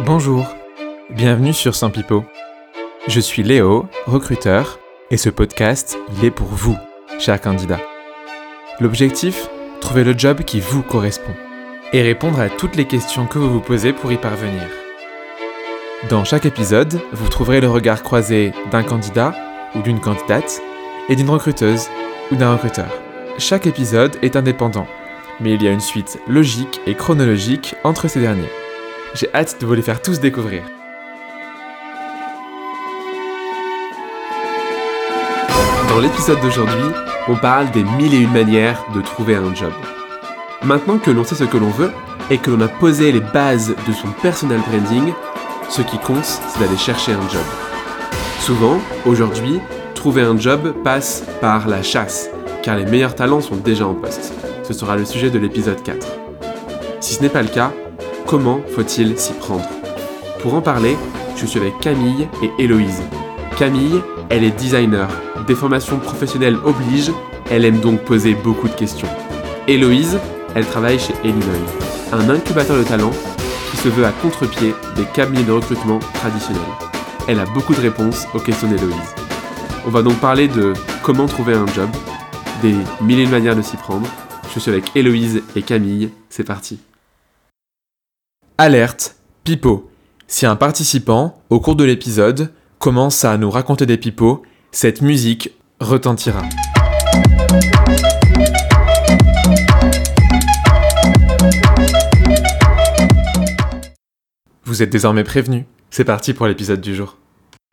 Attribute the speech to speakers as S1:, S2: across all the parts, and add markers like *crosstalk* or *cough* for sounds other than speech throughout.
S1: Bonjour, bienvenue sur Saint. Je suis Léo, recruteur, et ce podcast, il est pour vous, chers candidats. L'objectif Trouver le job qui vous correspond et répondre à toutes les questions que vous vous posez pour y parvenir. Dans chaque épisode, vous trouverez le regard croisé d'un candidat ou d'une candidate et d'une recruteuse ou d'un recruteur. Chaque épisode est indépendant, mais il y a une suite logique et chronologique entre ces derniers. J'ai hâte de vous les faire tous découvrir. Dans l'épisode d'aujourd'hui, on parle des mille et une manières de trouver un job. Maintenant que l'on sait ce que l'on veut et que l'on a posé les bases de son personal branding, ce qui compte, c'est d'aller chercher un job. Souvent, aujourd'hui, trouver un job passe par la chasse, car les meilleurs talents sont déjà en poste. Ce sera le sujet de l'épisode 4. Si ce n'est pas le cas, comment faut-il s'y prendre? Pour en parler, je suis avec Camille et Héloïse. Camille, elle est designer. Des formations professionnelles obligent, elle aime donc poser beaucoup de questions. Héloïse, elle travaille chez Illinois, un incubateur de talents qui se veut à contre-pied des cabinets de recrutement traditionnels. Elle a beaucoup de réponses aux questions d'Héloïse. On va donc parler de comment trouver un job, des mille et une manières de s'y prendre. Je suis avec Héloïse et Camille, c'est parti. Alerte, pipeau. Si un participant, au cours de l'épisode, commence à nous raconter des pipeaux, cette musique retentira. Vous êtes désormais prévenus. C'est parti pour l'épisode du jour.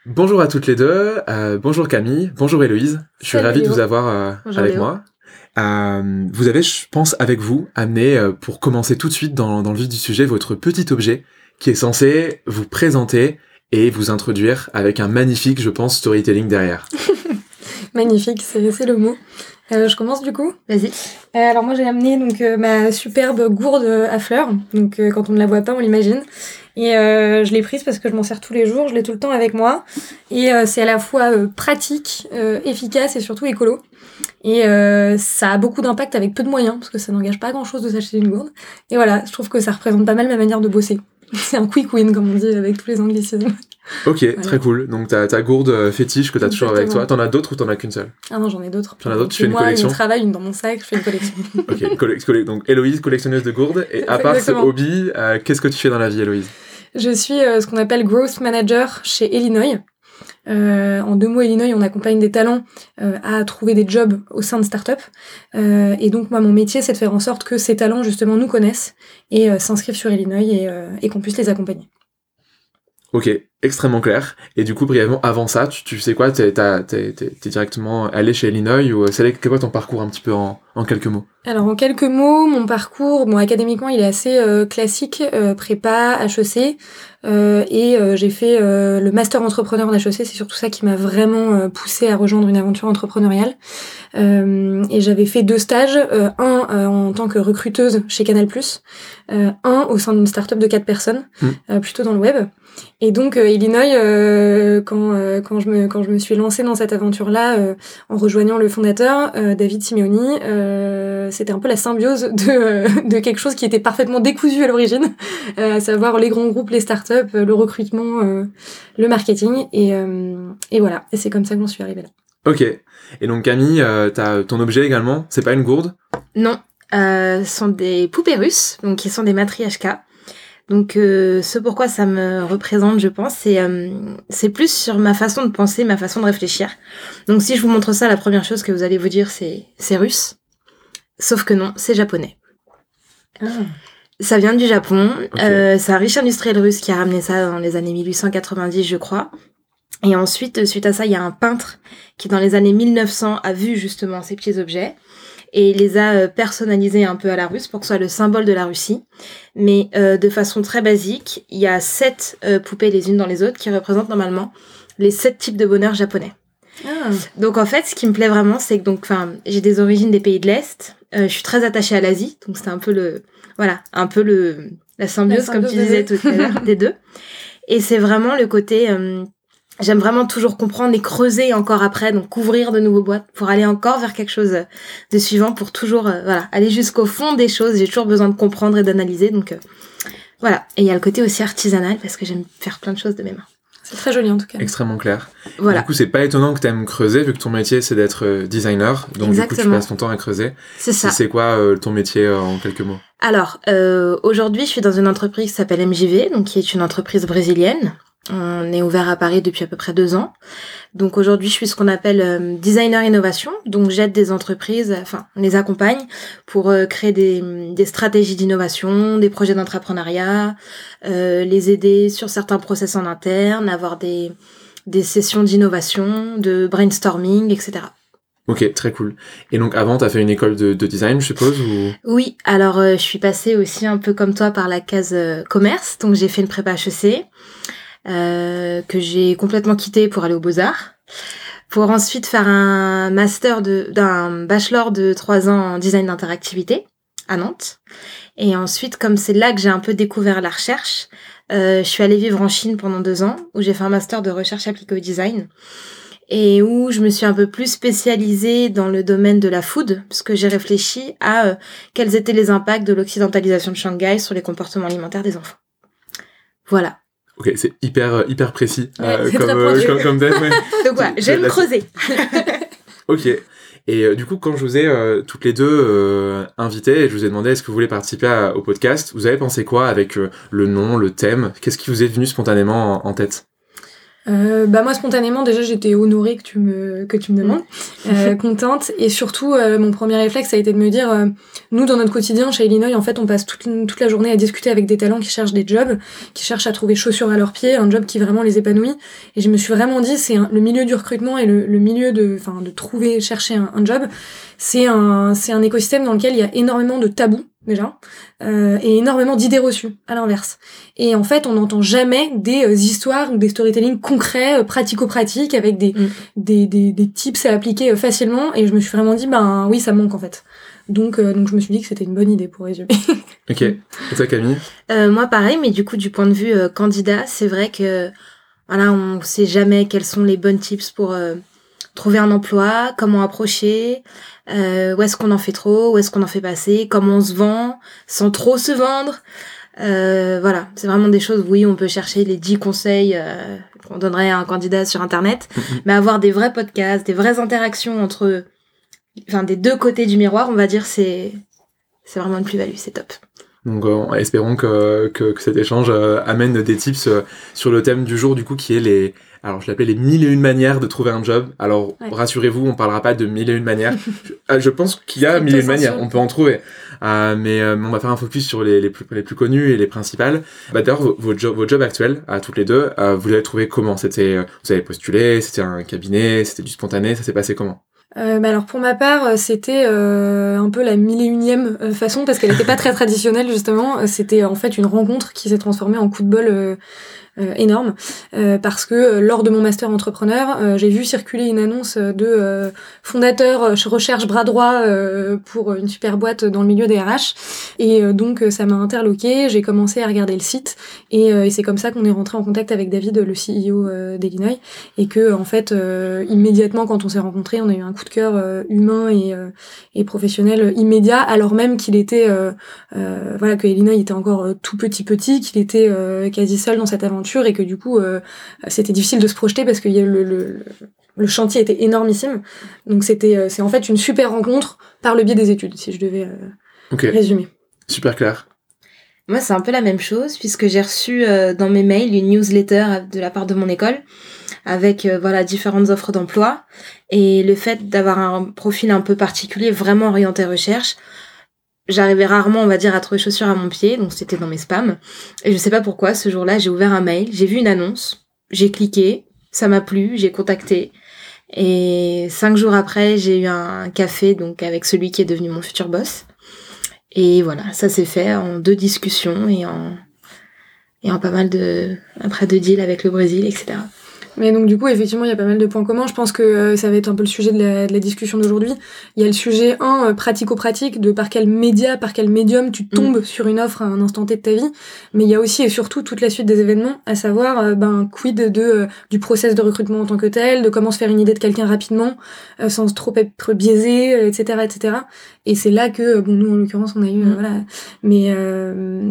S1: Bonjour à toutes les deux. euh, bonjour Camille. Bonjour Héloïse. Je suis
S2: Salut
S1: ravi de vous avoir euh, avec
S2: Léo.
S1: moi. Euh, vous avez, je pense, avec vous, amené, euh, pour commencer tout de suite dans, dans le vif du sujet, votre petit objet qui est censé vous présenter et vous introduire avec un magnifique, je pense, storytelling derrière. *laughs*
S2: Magnifique, c'est le mot. Euh, je commence du coup?
S3: Vas-y.
S2: Euh, alors moi j'ai amené donc euh, ma superbe gourde à fleurs. Donc euh, quand on ne la voit pas, on l'imagine. Et euh, je l'ai prise parce que je m'en sers tous les jours, je l'ai tout le temps avec moi. Et euh, c'est à la fois euh, pratique, euh, efficace et surtout écolo. Et euh, ça a beaucoup d'impact avec peu de moyens parce que ça n'engage pas grand chose de s'acheter une gourde. Et voilà, je trouve que ça représente pas mal ma manière de bosser. *laughs* C'est un quick win comme on dit avec tous les anglicismes.
S1: Ok, très cool. Donc t'as ta gourde euh, fétiche que t'as toujours avec toi. T'en as d'autres ou t'en as qu'une seule?
S2: Ah non, j'en ai d'autres.
S1: T'en as d'autres, tu fais une
S2: moi,
S1: collection
S2: Une travail, une dans mon sac, je fais une collection. *laughs*
S1: Ok, donc Héloïse, collectionneuse de gourdes. Et à part
S2: Exactement.
S1: ce hobby, euh, qu'est-ce que tu fais dans la vie, Héloïse?
S2: Je suis euh, ce qu'on appelle Growth Manager chez Illinois. Euh, en deux mots, Illinois, on accompagne des talents euh, à trouver des jobs au sein de startups. Euh, et donc, moi, mon métier, c'est de faire en sorte que ces talents, justement, nous connaissent et euh, s'inscrivent sur Illinois et, et qu'on puisse les accompagner.
S1: Ok, extrêmement clair. Et du coup, brièvement, avant ça, tu, tu sais quoi T'es directement allé chez Illinois ou euh, c'est quoi ton parcours un petit peu en, en quelques mots?
S2: Alors, en quelques mots, mon parcours, bon, académiquement, il est assez euh, classique, euh, prépa, HEC. Euh, et euh, j'ai fait euh, le master entrepreneur d'HEC, c'est surtout ça qui m'a vraiment euh, poussé à rejoindre une aventure entrepreneuriale. Euh, et j'avais fait deux stages, euh, un euh, en tant que recruteuse chez Canal+, euh, un au sein d'une start-up de quatre personnes,
S1: Mm.
S2: euh, plutôt dans le web. Et donc euh, Illinois, euh, quand, euh, quand, je me, quand je me suis lancée dans cette aventure-là, euh, en rejoignant le fondateur, euh, David Simeoni, euh, c'était un peu la symbiose de, euh, de quelque chose qui était parfaitement décousu à l'origine, euh, à savoir les grands groupes, les startups, euh, le recrutement, euh, le marketing. Et, euh, et voilà, et c'est comme ça que j'en suis arrivée là.
S1: Ok. Et donc Camille, euh, t'as ton objet également. C'est pas une gourde?
S3: Non, euh, ce sont des poupées russes, donc qui sont des matriarchkas. Donc euh, ce pourquoi ça me représente, je pense, c'est euh, c'est plus sur ma façon de penser, ma façon de réfléchir. Donc si je vous montre ça, la première chose que vous allez vous dire, c'est c'est russe. Sauf que non, c'est japonais. Ça vient du Japon. Euh, c'est un riche industriel russe qui a ramené ça dans les années 1890, je crois. Et ensuite, suite à ça, il y a un peintre qui, dans les années 1900, a vu justement ces petits objets et il les a euh, personnalisés un peu à la russe pour que ce soit le symbole de la Russie. Mais euh, de façon très basique, il y a sept euh, poupées les unes dans les autres qui représentent normalement les sept types de bonheur japonais.
S2: Ah,
S3: Donc en fait, ce qui me plaît vraiment, c'est que donc, enfin, j'ai des origines des pays de l'Est. Euh, je suis très attachée à l'Asie, donc c'était un peu le, voilà, un peu le la symbiose,
S2: La
S3: comme tu disais tout à l'heure des deux. Et c'est vraiment le côté, euh, j'aime vraiment toujours comprendre et creuser encore après, donc ouvrir de nouveaux boîtes pour aller encore vers quelque chose de suivant, pour toujours, euh, voilà, aller jusqu'au fond des choses. J'ai toujours besoin de comprendre et d'analyser, donc euh, Voilà. Et il y a le côté aussi artisanal parce que j'aime faire plein de choses de mes mains.
S2: C'est très joli en tout cas.
S1: Extrêmement clair.
S3: Voilà.
S1: Du coup, c'est pas étonnant que tu aimes creuser, vu que ton métier c'est d'être euh, designer. Donc, du coup, tu passes ton temps à creuser.
S3: C'est ça.
S1: C'est quoi euh, ton métier euh, en quelques mots?
S3: Alors, euh, aujourd'hui, je suis dans une entreprise qui s'appelle MJV, donc qui est une entreprise brésilienne. On est ouvert à Paris depuis à peu près deux ans. Donc aujourd'hui, je suis ce qu'on appelle euh, designer innovation. Donc j'aide des entreprises, enfin, on les accompagne pour euh, créer des, des stratégies d'innovation, des projets d'entrepreneuriat, euh, les aider sur certains process en interne, avoir des, des sessions d'innovation, de brainstorming, etc.
S1: Ok, très cool. Et donc, avant, t'as fait une école de, de design, je suppose ou...
S3: Oui, alors je suis passée aussi un peu comme toi par la case commerce, donc j'ai fait une prépa HEC euh, que j'ai complètement quitté pour aller aux Beaux-Arts, pour ensuite faire un master de d'un bachelor de trois ans en design d'interactivité à Nantes. Et ensuite, comme c'est là que j'ai un peu découvert la recherche, euh, je suis allée vivre en Chine pendant deux ans, où j'ai fait un master de recherche appliquée au design et où je me suis un peu plus spécialisée dans le domaine de la food, parce que j'ai réfléchi à euh, quels étaient les impacts de l'occidentalisation de Shanghai sur les comportements alimentaires des enfants. Voilà.
S1: Ok, c'est hyper, euh, hyper précis
S2: Ouais,
S1: comme, euh,
S2: pointu.
S1: comme, comme thème, ouais. *laughs*
S3: Donc voilà, j'aime creuser. *laughs*
S1: Ok. Et euh, du coup, quand je vous ai euh, toutes les deux euh, invitées et je vous ai demandé est-ce que vous voulez participer à- au podcast, vous avez pensé quoi avec euh, le nom, le thème? Qu'est-ce qui vous est venu spontanément en, en tête?
S2: Euh, bah moi spontanément déjà j'étais honorée que tu me que tu me demandes, euh, contente. Et surtout euh, mon premier réflexe a été de me dire euh, nous dans notre quotidien chez Illinois en fait on passe toute, toute la journée à discuter avec des talents qui cherchent des jobs, qui cherchent à trouver chaussures à leurs pieds, un job qui vraiment les épanouit. Et je me suis vraiment dit c'est le milieu du recrutement et le, le milieu de enfin de trouver chercher un, un job c'est un c'est un écosystème dans lequel il y a énormément de tabous déjà euh, et énormément d'idées reçues à l'inverse et en fait, on n'entend jamais des euh, histoires ou des storytelling concrets, euh, pratico-pratiques, avec des,
S3: Mm.
S2: des, des, des tips à appliquer euh, facilement. Et je me suis vraiment dit, ben oui, ça me manque en fait. Donc, euh, donc je me suis dit que c'était une bonne idée pour résumer. *laughs*
S1: Ok. Et toi, Camille?
S3: Euh, moi, pareil, mais du coup, du point de vue euh, candidat, c'est vrai que voilà, on sait jamais quels sont les bonnes tips pour euh, trouver un emploi, comment approcher, euh, où est-ce qu'on en fait trop, où est-ce qu'on en fait pas assez, comment on se vend, sans trop se vendre. Euh, voilà, c'est vraiment des choses, oui, on peut chercher les 10 conseils euh, qu'on donnerait à un candidat sur Internet, *laughs* mais avoir des vrais podcasts, des vraies interactions entre, enfin, des deux côtés du miroir, on va dire, c'est, c'est vraiment une plus-value, c'est top.
S1: Donc, euh, espérons que, que, que cet échange euh, amène des tips euh, sur le thème du jour, du coup, qui est les. Alors, je l'appelais les mille et une manières de trouver un job. Alors,
S2: Ouais.
S1: rassurez-vous, on parlera pas de mille et une manières. *laughs* je, euh, je pense qu'il y a mille et une manières, on peut en trouver. Euh, mais euh, on va faire un focus sur les, les, plus, les plus connus et les principales. Bah, D'ailleurs, vos, jobs, vos jobs actuels, à toutes les deux, euh, vous l'avez trouvé comment? C'était, euh, Vous avez postulé C'était un cabinet C'était du spontané Ça s'est passé comment?
S2: Euh, bah alors pour ma part, euh, c'était euh, un peu la mille et unième façon parce qu'elle n'était pas très *laughs* traditionnelle justement. C'était en fait une rencontre qui s'est transformée en coup de bol énorme euh, parce que euh, lors de mon master entrepreneur, euh, j'ai vu circuler une annonce de euh, fondateur euh, recherche bras droit euh, pour une super boîte dans le milieu des RH. Et euh, donc euh, ça m'a interloqué. J'ai commencé à regarder le site. Et, euh, et c'est comme ça qu'on est rentré en contact avec David, le CEO euh, d'Illinois. Et que en fait euh, immédiatement quand on s'est rencontrés on a eu un coup de cœur euh, humain et, euh, et professionnel immédiat alors même qu'il était euh, euh, voilà que Illinois était encore euh, tout petit petit qu'il était euh, quasi seul dans cette aventure et que du coup euh, c'était difficile de se projeter parce que y a le, le, le chantier était énormissime. Donc c'était euh, c'est en fait une super rencontre par le biais des études si je devais euh, résumer.
S1: Super clair.
S3: Moi, c'est un peu la même chose puisque j'ai reçu euh, dans mes mails une newsletter de la part de mon école avec euh, voilà différentes offres d'emploi. Et le fait d'avoir un profil un peu particulier vraiment orienté recherche j'arrivais rarement on va dire à trouver chaussures à mon pied donc c'était dans mes spams. Et je sais pas pourquoi ce jour-là j'ai ouvert un mail j'ai vu une annonce j'ai cliqué ça m'a plu j'ai contacté. Et cinq jours après j'ai eu un café donc avec celui qui est devenu mon futur boss. Et voilà, ça s'est fait en deux discussions et en, et en pas mal de, après de deals avec le Brésil, etc.
S2: Mais donc du coup, effectivement, il y a pas mal de points communs. Je pense que euh, ça va être un peu le sujet de la, de la discussion d'aujourd'hui. Il y a le sujet 1, euh, pratico-pratique, de par quel média, par quel médium tu tombes sur une offre à un instant T de ta vie. Mais il y a aussi et surtout toute la suite des événements, à savoir euh, ben, quid de, du process de recrutement en tant que tel, de comment se faire une idée de quelqu'un rapidement, sans trop être biaisé, etc. etc. Et c'est là que, bon, nous en l'occurrence, on a eu, voilà. Mais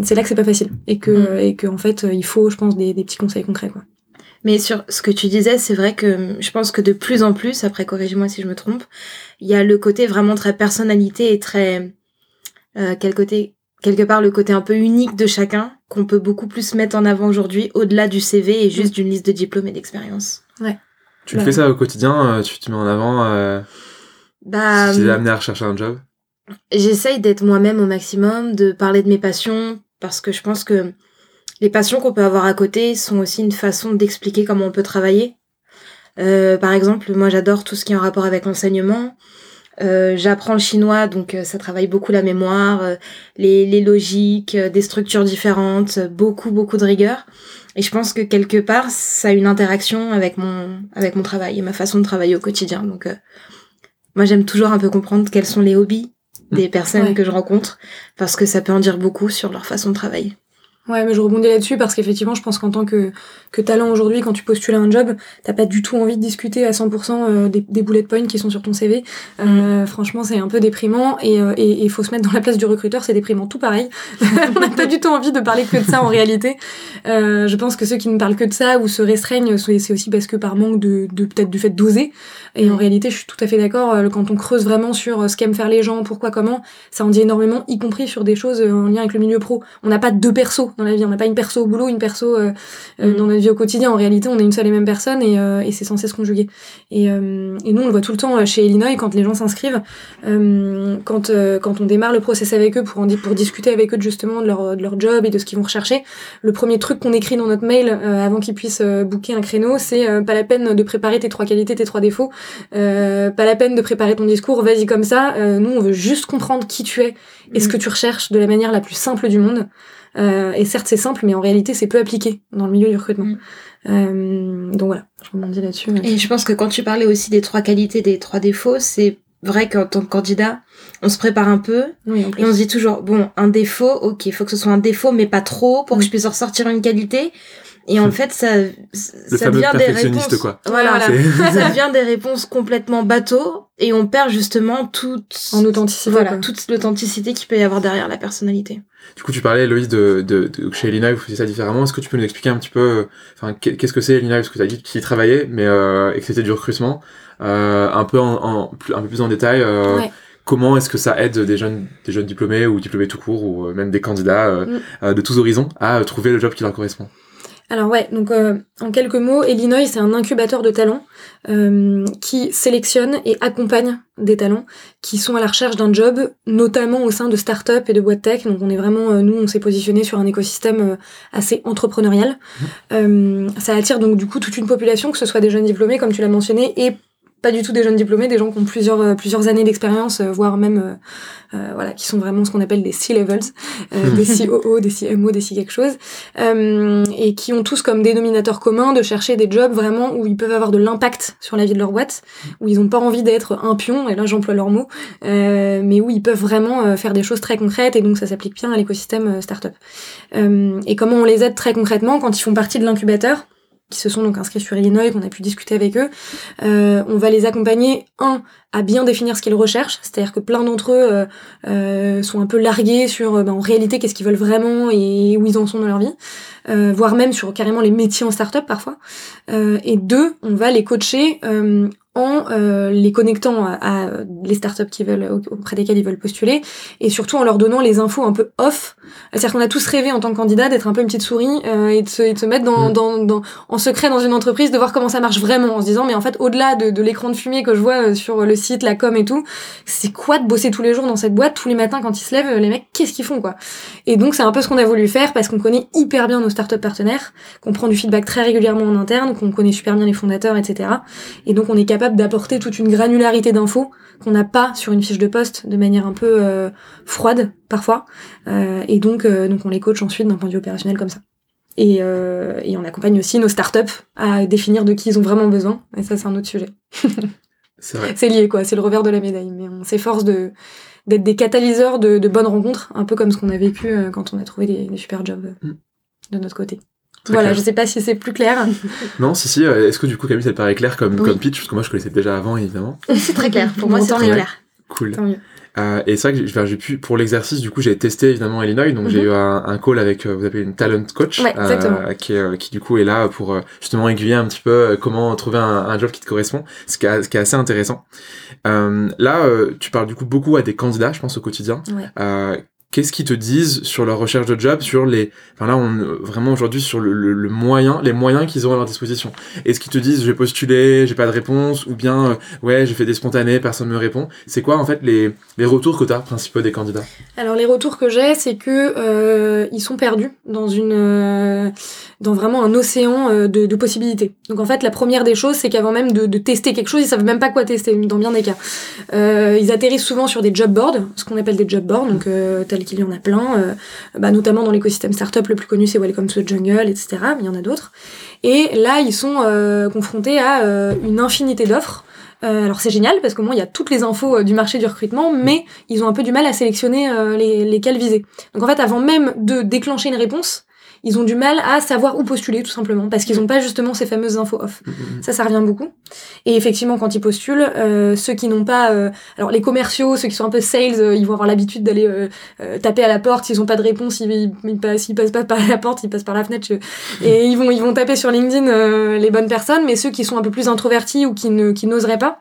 S2: c'est là que c'est pas facile. Et que, et que en fait, il faut, je pense, des, des petits conseils concrets, quoi.
S3: Mais sur ce que tu disais, c'est vrai que je pense que de plus en plus, après corrige-moi si je me trompe, il y a le côté vraiment très personnalité et très euh, quel côté quelque part le côté un peu unique de chacun qu'on peut beaucoup plus mettre en avant aujourd'hui au-delà du CV et juste mm. d'une liste de diplômes et d'expériences.
S2: Ouais.
S1: Tu fais ça au quotidien, euh, tu te mets en avant euh, bah, tu es amené à rechercher un job?
S3: J'essaye d'être moi-même au maximum, de parler de mes passions parce que je pense que les passions qu'on peut avoir à côté sont aussi une façon d'expliquer comment on peut travailler. Euh, par exemple, moi j'adore tout ce qui est en rapport avec l'enseignement. Euh, j'apprends le chinois, donc euh, ça travaille beaucoup la mémoire, les, les, logiques, des structures différentes, beaucoup beaucoup de rigueur. Et je pense que quelque part, ça a une interaction avec mon avec mon travail et ma façon de travailler au quotidien. Donc moi j'aime toujours un peu comprendre quels sont les hobbies des mmh. personnes que je rencontre parce que ça peut en dire beaucoup sur leur façon de travailler.
S2: Ouais, mais je rebondis là-dessus parce qu'effectivement, je pense qu'en tant que, que talent aujourd'hui, quand tu postules à un job, t'as pas du tout envie de discuter à 100% euh, des, des bullet points qui sont sur ton CV. Euh, mm. Franchement, c'est un peu déprimant et il euh, et, et faut se mettre dans la place du recruteur, c'est déprimant, tout pareil. *laughs* On n'a pas du tout envie de parler que de ça en réalité. Euh, je pense que ceux qui ne parlent que de ça ou se restreignent, c'est aussi parce que par manque de, de peut-être du fait d'oser. Et en mm. réalité, je suis tout à fait d'accord, quand on creuse vraiment sur ce qu'aiment faire les gens, pourquoi, comment, ça en dit énormément, y compris sur des choses en lien avec le milieu pro. On n'a pas deux persos dans la vie. On n'a pas une perso au boulot, une perso euh, euh, mm. dans notre vie au quotidien. En réalité, on est une seule et même personne et, euh, et c'est censé se conjuguer. Et, et, nous, on le voit tout le temps chez Illinois quand les gens s'inscrivent, quand, quand on démarre le process avec eux pour, en, pour discuter avec eux justement de leur, de leur job et de ce qu'ils vont rechercher. Le premier truc qu'on écrit dans notre mail avant qu'ils puissent booker un créneau, c'est pas la peine de préparer tes trois qualités, tes trois défauts, pas la peine de préparer ton discours, vas-y comme ça. nous, on veut juste comprendre qui tu es et ce mm. que tu recherches de la manière la plus simple du monde. Euh, et certes, c'est simple, mais en réalité, c'est peu appliqué dans le milieu du recrutement. Mm. Euh, donc voilà, je rebondis là-dessus.
S3: Et je pense que quand tu parlais aussi des trois qualités, des trois défauts, c'est vrai qu'en tant que candidat, on se prépare un peu
S2: oui,
S3: et on se dit toujours bon un défaut, ok, il faut que ce soit un défaut mais pas trop pour que je puisse en ressortir une qualité. Et en fait, ça, ça devient des réponses.
S1: Quoi.
S3: Voilà, *laughs* ça *laughs* devient des réponses complètement bateau et on perd justement toute
S2: en authenticité.
S3: Voilà, toute l'authenticité qu'il peut y avoir derrière la personnalité.
S1: Du coup, tu parlais, Loïs, de, de, de chez Elina, vous faisiez ça différemment. Est-ce que tu peux nous expliquer un petit peu, enfin, qu'est-ce que c'est Elina? Parce que tu as dit qu'il travaillait, mais euh, et que c'était du recrutement, euh, un peu en, en, un peu plus en détail. Euh, Comment est-ce que ça aide des jeunes, des jeunes diplômés ou diplômés tout court ou euh, même des candidats euh, mm. de tous horizons à trouver le job qui leur correspond?
S2: Alors ouais, donc euh, en quelques mots, Illinois c'est un incubateur de talents euh, qui sélectionne et accompagne des talents qui sont à la recherche d'un job, notamment au sein de start-up et de boîtes tech. Donc on est vraiment, euh, nous on s'est positionné sur un écosystème assez entrepreneurial. Mmh. ça attire donc du coup toute une population, que ce soit des jeunes diplômés comme tu l'as mentionné, et pas du tout des jeunes diplômés, des gens qui ont plusieurs, euh, plusieurs années d'expérience, euh, voire même, euh, voilà, qui sont vraiment ce qu'on appelle des C-levels, des COO, des CMO, des C quelque chose, et qui ont tous comme dénominateur commun de chercher des jobs vraiment où ils peuvent avoir de l'impact sur la vie de leur boîte, où ils n'ont pas envie d'être un pion, et là j'emploie leur mot, mais où ils peuvent vraiment faire des choses très concrètes, et donc ça s'applique bien à l'écosystème startup. et comment on les aide très concrètement quand ils font partie de l'incubateur? Qui se sont donc inscrits sur Illinois, qu'on a pu discuter avec eux, euh, on va les accompagner, un, à bien définir ce qu'ils recherchent, c'est-à-dire que plein d'entre eux euh, euh, sont un peu largués sur ben, en réalité qu'est-ce qu'ils veulent vraiment et où ils en sont dans leur vie, voire même sur carrément les métiers en start-up parfois. et deux, on va les coacher en euh, les connectant à, les startups qui veulent auprès desquelles ils veulent postuler et surtout en leur donnant les infos un peu off. C'est-à-dire qu'on a tous rêvé en tant que candidat d'être un peu une petite souris euh, et, de se, et, de se, mettre dans, mm. dans, dans, en secret dans une entreprise de voir comment ça marche vraiment en se disant mais en fait au-delà de, de l'écran de fumée que je vois euh, sur le site la com et tout c'est quoi de bosser tous les jours dans cette boîte? Tous les matins quand ils se lèvent les mecs qu'est-ce qu'ils font quoi? Et donc c'est un peu ce qu'on a voulu faire parce qu'on connaît hyper bien nos startups partenaires qu'on prend du feedback très régulièrement en interne qu'on connaît super bien les fondateurs etc et donc on est capable d'apporter toute une granularité d'infos qu'on n'a pas sur une fiche de poste de manière un peu euh, froide parfois. Euh, et donc, euh, donc on les coach ensuite d'un point de vue opérationnel comme ça. Et, et on accompagne aussi nos startups à définir de qui ils ont vraiment besoin. Et ça, c'est un autre sujet. *laughs*
S1: C'est
S2: lié, quoi. C'est le revers de la médaille. Mais on s'efforce de d'être des catalyseurs de, de bonnes rencontres, un peu comme ce qu'on a vécu quand on a trouvé des, des super jobs
S1: Mm.
S2: de notre côté. Voilà,
S1: clair.
S2: je sais pas si c'est plus clair. *laughs*
S1: Non, si, si. euh, Est-ce que du coup, Camille, ça te paraît clair comme,
S2: Oui.
S1: comme pitch? Parce que moi, je connaissais déjà avant, évidemment. *laughs*
S3: C'est très clair. Pour moi, c'est très clair.
S1: Cool.
S2: Tant mieux.
S1: Euh, et c'est vrai que j'ai- pu, pour l'exercice, du coup, j'ai testé évidemment Illinois, donc j'ai
S2: Mhm.
S1: eu un, un call avec, euh, vous appelez une talent coach,
S2: Ouais, exactement.
S1: qui, est, euh, qui du coup est là pour euh, justement aiguiller un petit peu euh, comment trouver un, un job qui te correspond, ce qui est, ce qui est assez intéressant. Euh, là, euh, tu parles du coup beaucoup à des candidats, je pense au quotidien.
S2: Ouais.
S1: Qu'est-ce qu'ils te disent sur leur recherche de job, sur les, enfin là, vraiment aujourd'hui sur le, moyen, les moyens qu'ils ont à leur disposition. Est-ce qu'ils te disent j'ai postulé, j'ai pas de réponse, ou bien euh, ouais j'ai fait des spontanés, personne me répond. C'est quoi en fait les, les retours que t'as principaux des candidats?
S2: Alors les retours que j'ai, c'est que euh, ils sont perdus dans une, euh, dans vraiment un océan de, possibilités. Donc en fait, la première des choses, c'est qu'avant même de, tester quelque chose, ils savent même pas quoi tester dans bien des cas. Ils atterrissent souvent sur des job boards, ce qu'on appelle des job boards, donc euh, tel qu'il y en a plein, euh, bah, notamment dans l'écosystème startup le plus connu, c'est Welcome to the Jungle, etc. Mais il y en a d'autres. Et là, ils sont euh, confrontés à euh, une infinité d'offres. Alors c'est génial parce qu'au moins il y a toutes les infos du marché du recrutement, mais ils ont un peu du mal à sélectionner les, lesquels viser. Donc en fait, avant même de déclencher une réponse, ils ont du mal à savoir où postuler tout simplement parce qu'ils n'ont pas justement ces fameuses infos off. Ça, ça revient beaucoup. Et effectivement, quand ils postulent, euh, ceux qui n'ont pas, euh, alors les commerciaux, ceux qui sont un peu sales, euh, ils vont avoir l'habitude d'aller euh, euh, taper à la porte. S'ils n'ont pas de réponse, ils, ils, ils passent, s'ils passent pas par la porte, ils passent par la fenêtre. je- Et ils vont, ils vont taper sur LinkedIn euh, les bonnes personnes. Mais ceux qui sont un peu plus introvertis ou qui ne, qui n'oseraient pas,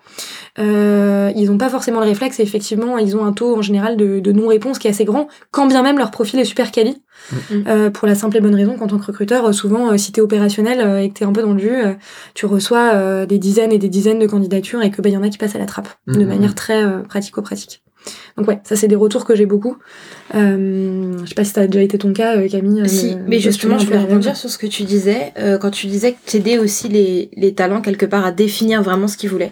S2: euh, ils n'ont pas forcément le réflexe. Et effectivement, ils ont un taux en général de, de non-réponse qui est assez grand, quand bien même leur profil est super quali.
S3: Mhm.
S2: Euh, pour la simple et bonne raison qu'en tant que recruteur, euh, souvent, euh, si t'es opérationnel euh, et que t'es un peu dans le jus, euh, tu reçois euh, des dizaines et des dizaines de candidatures et que bah, y en a qui passent à la trappe de
S1: Mhm.
S2: manière très euh, pratico-pratique. Donc ouais, ça c'est des retours que j'ai beaucoup. Euh, je sais pas si ça a déjà été ton cas, Camille.
S3: Si, mais justement, je voulais rebondir sur ce que tu disais, euh, quand tu disais que t'aidais aussi les, les talents quelque part à définir vraiment ce qu'ils voulaient.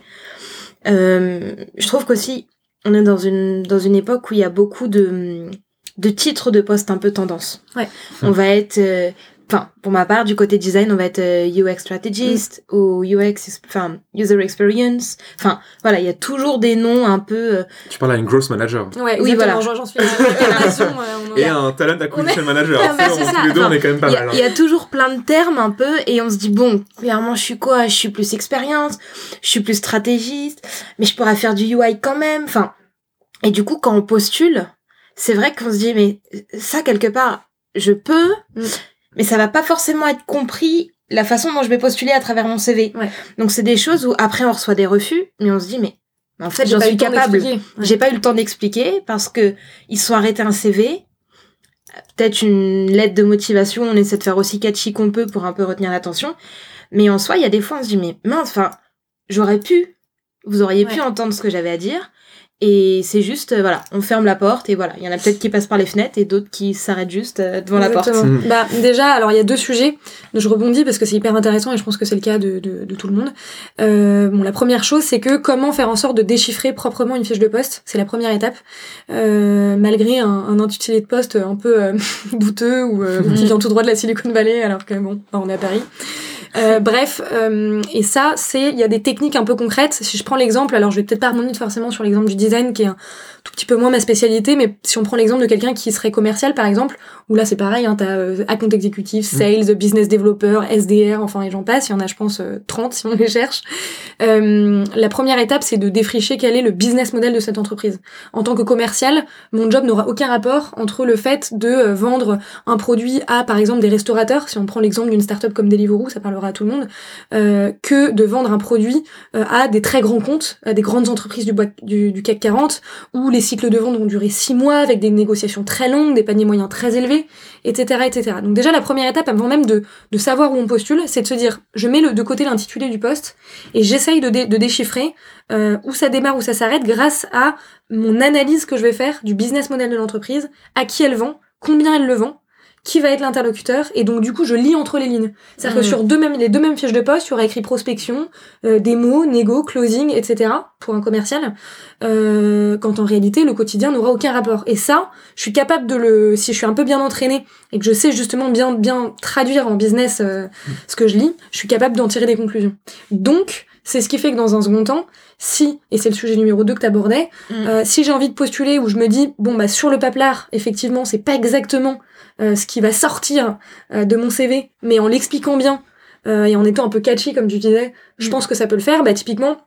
S3: Euh, je trouve qu'aussi, on est dans une, dans une époque où il y a beaucoup de, de titres de postes un peu tendance.
S2: Ouais.
S3: On va être, euh, enfin, pour ma part, du côté design, on va être euh, UX strategist ou UX, enfin, user experience. Enfin, voilà, il y a toujours des noms un peu, euh,
S1: Tu parles à une growth manager.
S2: Ouais,
S3: Oui, voilà.
S2: j'en- suis
S1: Et un talent acquisition manager.
S3: Ah, bah,
S1: on-
S3: ça.
S1: tous les deux, on
S3: Enfin,
S1: est quand même pas
S3: Il y,
S1: mal.
S3: a,
S1: hein.
S3: il y a toujours plein de termes un peu et on se dit bon, clairement je suis quoi? Je suis plus expérience, je suis plus stratégiste, mais je pourrais faire du UI quand même. Enfin, et du coup quand on postule, c'est vrai qu'on se dit mais ça quelque part je peux,
S2: Mm.
S3: mais ça va pas forcément être compris la façon dont je vais postuler à travers mon CV.
S2: Ouais.
S3: Donc c'est des choses où après on reçoit des refus, mais on se dit mais en fait j'en suis capable.
S2: Ouais.
S3: J'ai pas eu le temps d'expliquer parce que ils sont arrêtés un CV. Peut-être une lettre de motivation, on essaie de faire aussi catchy qu'on peut pour un peu retenir l'attention. Mais en soi, il y a des fois, on se dit, mais mince, enfin, j'aurais pu, vous auriez pu entendre ce que j'avais à dire. Et c'est juste, euh, voilà, on ferme la porte et voilà. Il y en a peut-être qui passent par les fenêtres et d'autres qui s'arrêtent juste euh, devant la porte.
S1: Mm.
S2: Bah, déjà, alors il y a deux sujets. Je rebondis parce que c'est hyper intéressant et je pense que c'est le cas de, de, de tout le monde. Euh, bon, la première chose, c'est que comment faire en sorte de déchiffrer proprement une fiche de poste? C'est la première étape. Euh, malgré un, un intitulé de poste un peu euh, *laughs* douteux ou euh, *laughs* qui vient tout droit de la Silicon Valley, alors que bon, bah, on est à Paris. Euh, bref, euh, et ça, c'est il y a des techniques un peu concrètes. Si je prends l'exemple, alors je vais peut-être pas remonter forcément sur l'exemple du design qui est un tout petit peu moins ma spécialité, mais si on prend l'exemple de quelqu'un qui serait commercial par exemple, où là c'est pareil, hein, t'as euh, account exécutif, sales, business developer, SDR, enfin et j'en passe, il y en a je pense euh, 30 si on les cherche. Euh, la première étape c'est de défricher quel est le business model de cette entreprise. En tant que commercial, mon job n'aura aucun rapport entre le fait de euh, vendre un produit à par exemple des restaurateurs, si on prend l'exemple d'une startup comme Deliveroo, ça parlera à tout le monde, euh, que de vendre un produit euh, à des très grands comptes, à des grandes entreprises du, du, CAC 40, où les cycles de vente vont durer six mois avec des négociations très longues, des paniers moyens très élevés, etc., etc. Donc déjà la première étape avant même de, savoir où on postule, c'est de se dire je mets le, de côté l'intitulé du poste et j'essaye de déchiffrer euh, où ça démarre, où ça s'arrête grâce à mon analyse que je vais faire du business model de l'entreprise, à qui elle vend, combien elle le vend, qui va être l'interlocuteur et donc du coup je lis entre les lignes. C'est-à-dire que
S3: Mhm.
S2: sur deux mêmes, les deux mêmes fiches de poste, il y aura écrit prospection, euh, démo, négo, closing, etc. pour un commercial, euh, quand en réalité le quotidien n'aura aucun rapport. Et ça, je suis capable de le, si je suis un peu bien entraînée et que je sais justement bien bien traduire en business euh, ce que je lis, je suis capable d'en tirer des conclusions. Donc c'est ce qui fait que dans un second temps, si, et c'est le sujet numéro 2 que tu abordais,
S3: Mm.
S2: euh, si j'ai envie de postuler où je me dis, bon, bah, sur le paplard, effectivement, c'est pas exactement ce qui va sortir euh, de mon CV, mais en l'expliquant bien euh, et en étant un peu catchy, comme tu disais, je
S3: Mm.
S2: pense que ça peut le faire. Bah, typiquement,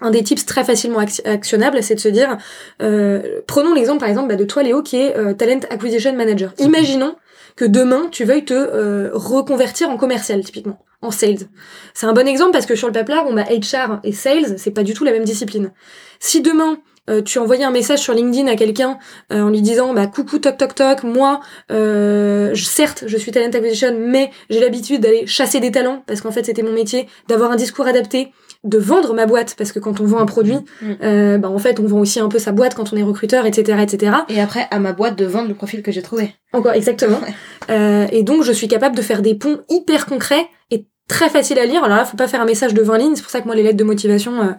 S2: un des tips très facilement ac- actionnables, c'est de se dire, euh, prenons l'exemple par exemple bah, de toi Léo qui est euh, Talent Acquisition Manager. Imaginons que demain tu veuilles te euh, reconvertir en commercial typiquement, en sales. C'est un bon exemple parce que sur le paplard, on a HR et sales, c'est pas du tout la même discipline. Si demain euh, tu envoyais un message sur LinkedIn à quelqu'un euh, en lui disant bah coucou toc toc toc moi euh, je- certes je suis talent acquisition mais j'ai l'habitude d'aller chasser des talents parce qu'en fait c'était mon métier d'avoir un discours adapté de vendre ma boîte parce que quand on vend un produit
S3: Mm.
S2: euh, bah en fait on vend aussi un peu sa boîte quand on est recruteur etc etc
S3: Et après, à ma boîte de vendre le profil que j'ai trouvé.
S2: encore exactement
S3: Ouais. *laughs*
S2: Euh, et donc je suis capable de faire des ponts hyper concrets et très faciles à lire. Alors là faut pas faire un message de 20 lignes. C'est pour ça que moi les lettres de motivation euh,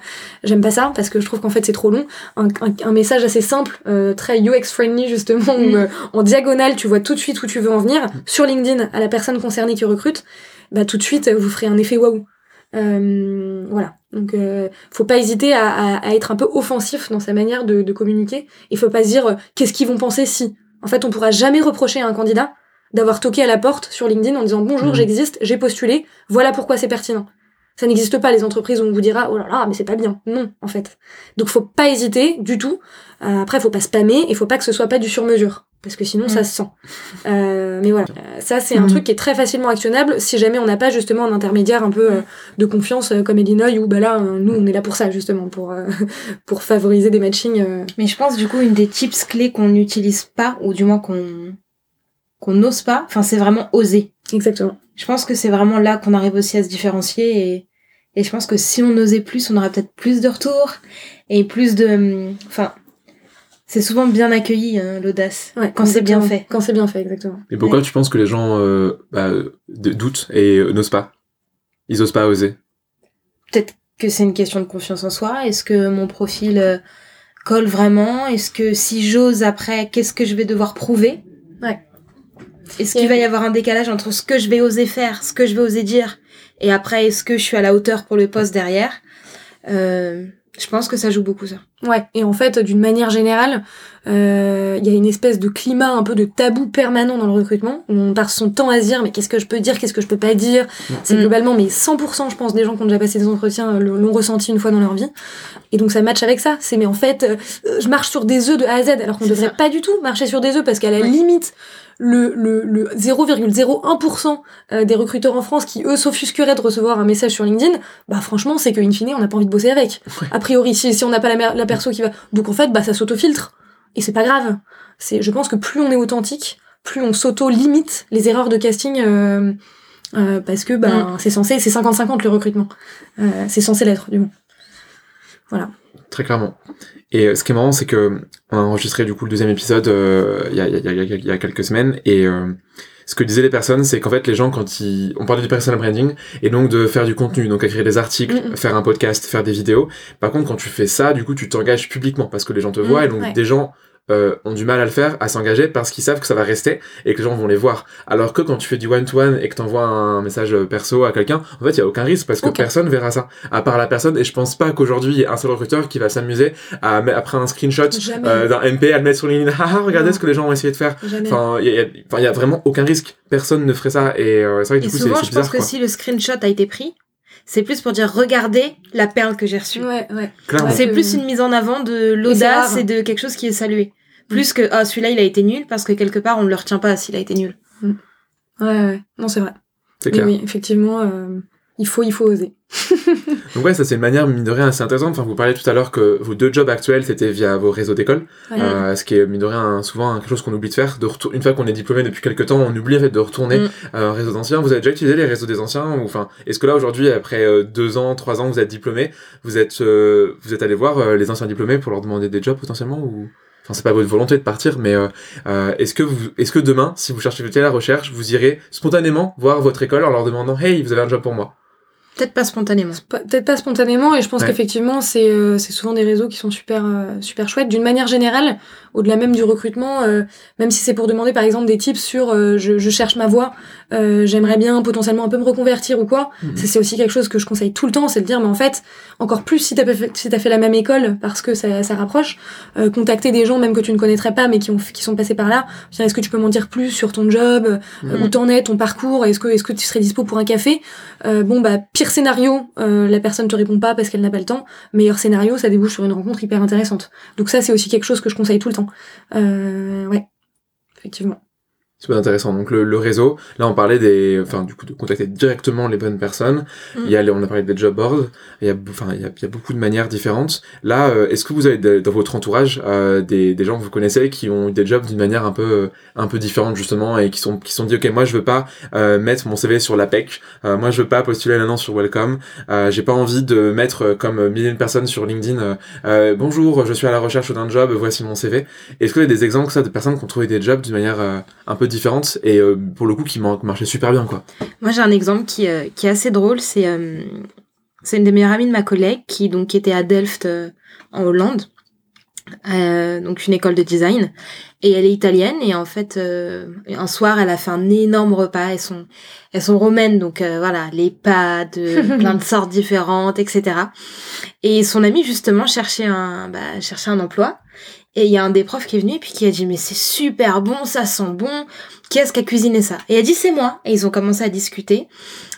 S2: j'aime pas ça parce que je trouve qu'en fait c'est trop long. Un, un- un message assez simple euh, très UX friendly justement où
S3: Mm.
S2: euh, en diagonale tu vois tout de suite où tu veux en venir. Sur LinkedIn à la personne concernée qui recrute bah tout de suite vous ferez un effet waouh. Euh, voilà. Donc euh, faut pas hésiter à, à- à être un peu offensif dans sa manière de, de communiquer. Il faut pas se dire qu'est-ce qu'ils vont penser si. En fait on pourra jamais reprocher à un candidat d'avoir toqué à la porte sur LinkedIn en disant bonjour
S1: Mhm.
S2: j'existe j'ai postulé voilà pourquoi c'est pertinent. Ça n'existe pas les entreprises où on vous dira oh là là mais c'est pas bien. Non en fait. Donc faut pas hésiter du tout. Euh, après faut pas spammer et faut pas que ce soit pas du sur mesure parce que sinon ça
S3: Mm.
S2: se sent. Euh, mais voilà. Euh, ça c'est un
S1: Mhm.
S2: truc qui est très facilement actionnable si jamais on n'a pas justement un intermédiaire un peu euh, de confiance comme Illinois où bah là nous on est là pour ça justement pour *laughs* pour favoriser des matchings
S3: Mais je pense du coup une des tips clés qu'on n'utilise pas, ou du moins qu'on qu'on n'ose pas, enfin c'est vraiment oser.
S2: exactement
S3: Je pense que c'est vraiment là qu'on arrive aussi à se différencier et, et je pense que si on osait plus, on aurait peut-être plus de retours et plus de... Enfin, c'est souvent bien accueilli hein, l'audace.
S2: ouais
S3: Quand c'est bien fait.
S2: quand c'est bien fait exactement
S1: Et pourquoi tu penses que les gens euh, bah, doutent et euh, n'osent pas? Ils osent pas oser?
S3: Peut-être que c'est une question de confiance en soi. Est-ce que mon profil euh, colle vraiment? Est-ce que si j'ose après, qu'est-ce que je vais devoir prouver?
S2: Ouais.
S3: Est-ce qu'il va y avoir un décalage entre ce que je vais oser faire, ce que je vais oser dire, et après est-ce que je suis à la hauteur pour le poste derrière Euh, Je pense que ça joue beaucoup ça.
S2: Ouais, et en fait, d'une manière générale, euh, il y a une espèce de climat un peu de tabou permanent dans le recrutement, où on passe son temps à se dire, mais qu'est-ce que je peux dire, qu'est-ce que je peux pas dire? C'est globalement, mais 100%, je pense, des gens qui ont déjà passé des entretiens euh, l'ont ressenti une fois dans leur vie. Et donc ça match avec ça. C'est, mais en fait, euh, je marche sur des œufs de A à Z, alors qu'on devrait
S3: ça.
S2: pas du tout marcher sur des œufs, parce qu'à la
S3: Ouais.
S2: limite, le, le, le 0,01% euh, des recruteurs en France qui, eux, s'offusqueraient de recevoir un message sur LinkedIn, bah franchement, c'est qu'in fine, on n'a pas envie de bosser avec. A priori, si, si on n'a pas la, la perso qui va... Donc en fait, bah ça s'auto-filtre. Et c'est pas grave. C'est, je pense que plus on est authentique, plus on s'auto-limite les erreurs de casting... euh, euh, parce que bah, c'est censé, c'est 50-50 le recrutement. Euh, c'est censé l'être, du moins. Voilà.
S1: Très clairement. Et euh, ce qui est marrant, c'est que on a enregistré du coup le deuxième épisode euh, il y, a, il y, a, il y a- il y a quelques semaines et euh, ce que disaient les personnes, c'est qu'en fait les gens quand ils on parlait du personal branding et donc de faire du contenu, donc écrire des articles, faire un podcast, faire des vidéos. Par contre, quand tu fais ça, du coup, tu t'engages publiquement parce que les gens te voient
S2: Mm,
S1: et donc
S2: ouais.
S1: des gens euh, ont du mal à le faire, à s'engager parce qu'ils savent que ça va rester et que les gens vont les voir. Alors que quand tu fais du one-to-one et que t'envoies un message perso à quelqu'un, en fait, il y a aucun risque parce que
S2: Aucun.
S1: personne verra ça à part la personne. Et je pense pas qu'aujourd'hui il y ait un seul recruteur qui va s'amuser à mettre après un screenshot euh, d'un MP à le mettre sur LinkedIn. Haha, regardez
S2: Non.
S1: ce que les gens ont essayé de faire.
S2: Jamais.
S1: Enfin, il y, a- y vraiment aucun risque. Personne ne ferait ça. Et euh, c'est vrai que
S3: Et
S1: du coup, c'est c'est
S3: je
S1: bizarre.
S3: pense que
S1: quoi.
S3: si le screenshot a été pris, c'est plus pour dire regardez la perle que j'ai reçue.
S2: Ouais, ouais.
S3: C'est plus une mise en avant de l'audace et, de quelque chose qui est salué. Plus que ah celui-là il a été nul parce que quelque part on ne le retient pas s'il a été nul.
S2: Ouais, ouais. Non, c'est vrai.
S1: C'est clair.
S2: oui, effectivement, euh, il faut, il faut oser. *laughs*
S1: Donc ouais, ça c'est une manière mine de rien assez intéressante. Enfin, vous parliez tout à l'heure que vos deux jobs actuels c'était via vos réseaux d'école,
S2: Ouais.
S1: euh, ce qui est mine de rien souvent quelque chose qu'on oublie de faire. De retour- une fois qu'on est diplômé depuis quelques temps, on oublie en fait de retourner
S3: Mm.
S1: à un réseau d'anciens. Vous avez déjà utilisé les réseaux des anciens ou enfin est-ce que là aujourd'hui après euh, deux ans, trois ans, vous êtes diplômé, vous êtes euh, vous êtes allé voir euh, les anciens diplômés pour leur demander des jobs potentiellement ou? Enfin c'est pas votre volonté de partir, mais euh, euh, est-ce que vous, est-ce que demain, si vous cherchez à la recherche, vous irez spontanément voir votre école en leur demandant, hey, vous avez un job pour moi?
S3: Peut-être pas spontanément.
S2: Peut-être pas spontanément, et je pense
S1: Ouais.
S2: qu'effectivement, c'est euh, c'est souvent des réseaux qui sont super, euh, super chouettes. D'une manière générale, au-delà même du recrutement, euh, même si c'est pour demander par exemple des tips sur euh, je, je cherche ma voie, euh, j'aimerais bien potentiellement un peu me reconvertir ou quoi, ça, c'est aussi quelque chose que je conseille tout le temps, c'est de dire, mais en fait, encore plus si t'as fait, si fait la même école, parce que ça, ça rapproche, euh, contacter des gens même que tu ne connaîtrais pas, mais qui, ont, qui sont passés par là, est-ce que tu peux m'en dire plus sur ton job,
S1: Mhm.
S2: où t'en es, ton parcours, est-ce que, est-ce que tu serais dispo pour un café Euh, Bon, bah, pire scénario, euh, la personne te répond pas parce qu'elle n'a pas le temps, meilleur scénario, ça débouche sur une rencontre hyper intéressante. Donc ça, c'est aussi quelque chose que je conseille tout le temps. Euh, ouais, effectivement.
S1: Super intéressant. Donc le, le réseau, là on parlait des, enfin du coup de contacter directement les bonnes personnes.
S3: Mm.
S1: Il y a, les- on a parlé des job boards. Il y a, enfin il y a, il y a beaucoup de manières différentes. Là, euh, est-ce que vous avez de- dans votre entourage euh, des, des gens que vous connaissez qui ont eu des jobs d'une manière un peu, euh, un peu différente justement et qui sont, qui sont dit ok moi je veux pas euh, mettre mon CV sur l'APEC. Euh, moi je veux pas postuler maintenant sur Welcome. Euh, J'ai pas envie de mettre comme milliers de personnes sur LinkedIn. bonjour, je suis à la recherche d'un job. Voici mon CV. Est-ce que vous avez des exemples ça de personnes qui ont trouvé des jobs d'une manière euh, un peu différente et euh, pour le coup qui marchaient super bien quoi
S3: Moi, j'ai un exemple qui, euh, qui est assez drôle. C'est euh, c'est une des meilleures amies de ma collègue qui donc était à Delft euh, en Hollande, euh, donc une école de design. Et elle est italienne et en fait, euh, un soir, elle a fait un énorme repas. Elles sont, elles sont romaines, donc euh, voilà, les pâtes, *laughs* plein de sortes différentes, etc. Et son amie justement cherchait un, bah, cherchait un emploi. Et il y a un des profs qui est venu et puis qui a dit mais c'est super bon, ça sent bon. Qui est-ce qui a cuisiné ça? Et elle a dit c'est moi. Et ils ont commencé à discuter.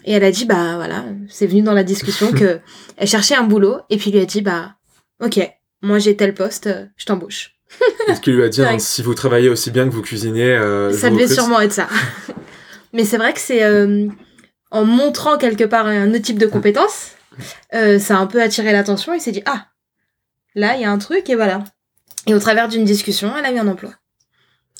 S3: Et elle a dit bah voilà, c'est venu dans la discussion *laughs* que elle cherchait un boulot et puis lui a dit bah ok, moi j'ai tel poste, je t'embauche. *laughs*
S1: Est-ce qu'il lui a dit hein, si vous travaillez aussi bien que vous cuisinez euh,
S3: ça devait sûrement être ça. *laughs* Mais c'est vrai que c'est euh, en montrant quelque part un autre type de compétence, euh, ça a un peu attiré l'attention. Il s'est dit ah là il y a un truc et voilà. Et au travers d'une discussion, elle a eu un emploi.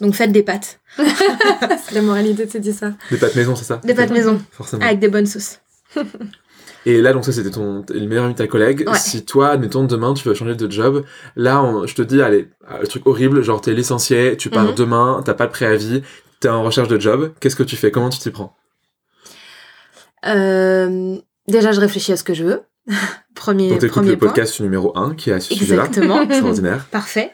S3: Donc faites des pâtes,
S2: c'est *laughs* la moralité de dire ça.
S1: Des pâtes maison, c'est ça
S3: des pâtes maison
S1: Forcément.
S3: avec des bonnes sauces. *laughs*
S1: Et là, donc ça, c'était ton le meilleur ami de ta collègue.
S3: Ouais.
S1: Si toi, admettons, demain, tu veux changer de job, là, on- je te dis, allez, euh, le truc horrible, genre t'es licencié, tu pars
S3: Mhm.
S1: demain, t'as pas de préavis, t'es en recherche de job, qu'est-ce que tu fais? Comment tu t'y prends?
S3: Euh, déjà, je réfléchis à ce que je veux. *laughs* premier
S1: Donc
S3: premier
S1: le
S3: point.
S1: podcast numéro 1 qui est à ce sujet-là.
S3: Exactement. *laughs*
S1: Extraordinaire.
S3: Parfait.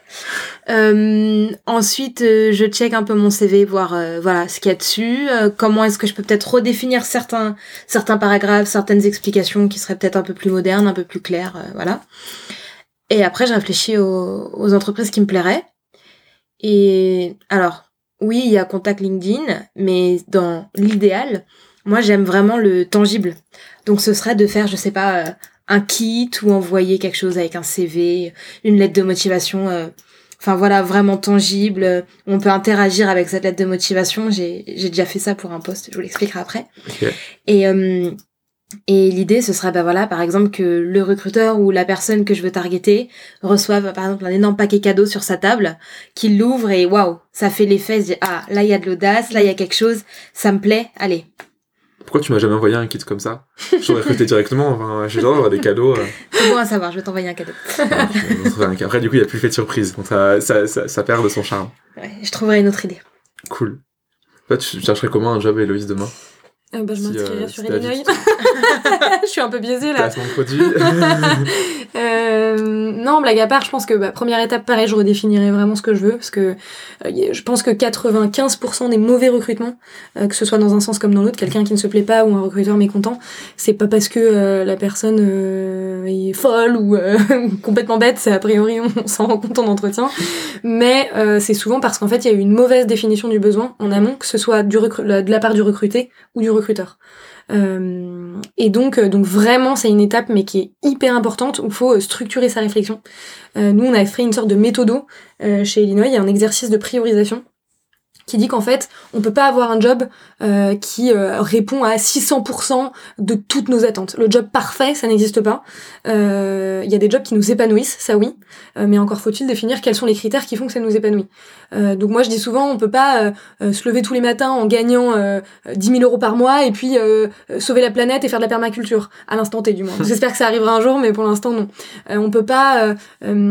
S3: Euh, ensuite, euh, je check un peu mon CV, voir euh, voilà ce qu'il y a dessus. euh, comment est-ce que je peux peut-être redéfinir certains certains paragraphes, certaines explications qui seraient peut-être un peu plus modernes, un peu plus claires, euh, voilà. Et après, je réfléchis aux, aux entreprises qui me plairaient. Et alors, oui, il y a contact LinkedIn, mais dans l'idéal, moi, j'aime vraiment le tangible. Donc, ce serait de faire, je sais pas, euh, un kit ou envoyer quelque chose avec un CV, une lettre de motivation. euh, Enfin voilà, vraiment tangible. On peut interagir avec cette lettre de motivation. J'ai j'ai déjà fait ça pour un poste. Je vous l'expliquerai après. Et euh, et l'idée, ce serait bah voilà, par exemple que le recruteur ou la personne que je veux targeter reçoive par exemple un énorme paquet cadeau sur sa table, qu'il l'ouvre et waouh, ça fait l'effet. se dit, Ah là il y a de l'audace, là il y a quelque chose, ça me plaît. Allez,
S1: Pourquoi tu m'as jamais envoyé un kit comme ça? Je t'aurais recruté directement, enfin, j'ai genre des cadeaux. euh,
S3: c'est bon à savoir. Je vais t'envoyer un cadeau.
S1: un- Après, du coup, il y a plus fait de surprise, donc ça, ça, ça, ça perd de son charme.
S3: Ouais, je trouverai une autre idée.
S1: Cool. Toi, tu chercherais comment un job, Héloïse, demain?
S2: Euh, bah, je
S1: Si,
S2: m'inscrirai
S1: euh,
S2: sur Illinois. *laughs* je suis un peu biaisée là.
S1: Produit *laughs*
S2: Euh, non, blague à part, je pense que bah, première étape, pareil, je redéfinirai vraiment ce que je veux, parce que euh, je pense que 95% des mauvais recrutements, euh, que ce soit dans un sens comme dans l'autre, quelqu'un qui ne se plaît pas ou un recruteur mécontent, c'est pas parce que euh, la personne euh, est folle ou euh, *laughs* complètement bête, c'est a priori on s'en rend compte en entretien, mais euh, c'est souvent parce qu'en fait il y a eu une mauvaise définition du besoin en amont, que ce soit du de la part du recruté ou du recruteur. Euh, et donc, euh, donc vraiment, c'est une étape, mais qui est hyper importante où il faut euh, structurer sa réflexion. Nous, on a fait une sorte de méthodo chez Illinois. Il y a un exercice de priorisation qui dit qu'en fait, on peut pas avoir un job qui répond à 600% de toutes nos attentes. Le job parfait, ça n'existe pas. Il y a des jobs qui nous épanouissent, ça oui, mais encore faut-il définir quels sont les critères qui font que ça nous épanouit. Euh, donc moi je dis souvent, on peut pas se lever tous les matins en gagnant 10 000 euros par mois et puis sauver la planète et faire de la permaculture, à l'instant T du moins. *laughs* J'espère que ça arrivera un jour, mais pour l'instant non. on peut pas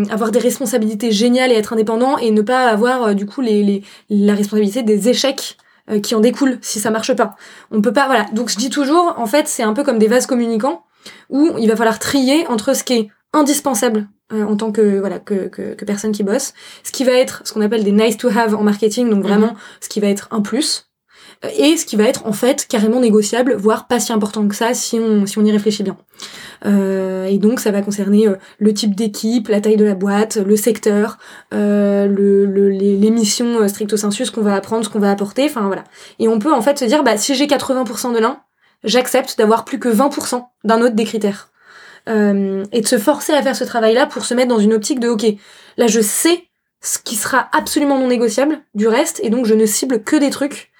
S2: avoir des responsabilités géniales et être indépendant et ne pas avoir du coup les, les la responsabilité des échecs euh, qui en découlent si ça marche pas. On peut pas, voilà. Donc je dis toujours, en fait, c'est un peu comme des vases communicants où il va falloir trier entre ce qui est indispensable euh, en tant que voilà que, que, que, personne qui bosse, ce qui va être ce qu'on appelle des nice to have en marketing, donc vraiment mhm. ce qui va être un plus, et ce qui va être en fait carrément négociable, voire pas si important que ça si on, si on y réfléchit bien. Euh, et donc ça va concerner euh, le type d'équipe, la taille de la boîte, le secteur, euh, le, le, les, missions stricto sensu, ce qu'on va apprendre, ce qu'on va apporter, enfin voilà. Et on peut en fait se dire, bah si j'ai 80% de l'un, j'accepte d'avoir plus que 20% d'un autre des critères. Euh, et de se forcer à faire ce travail-là pour se mettre dans une optique de, ok, là je sais ce qui sera absolument non négociable du reste, et donc je ne cible que des trucs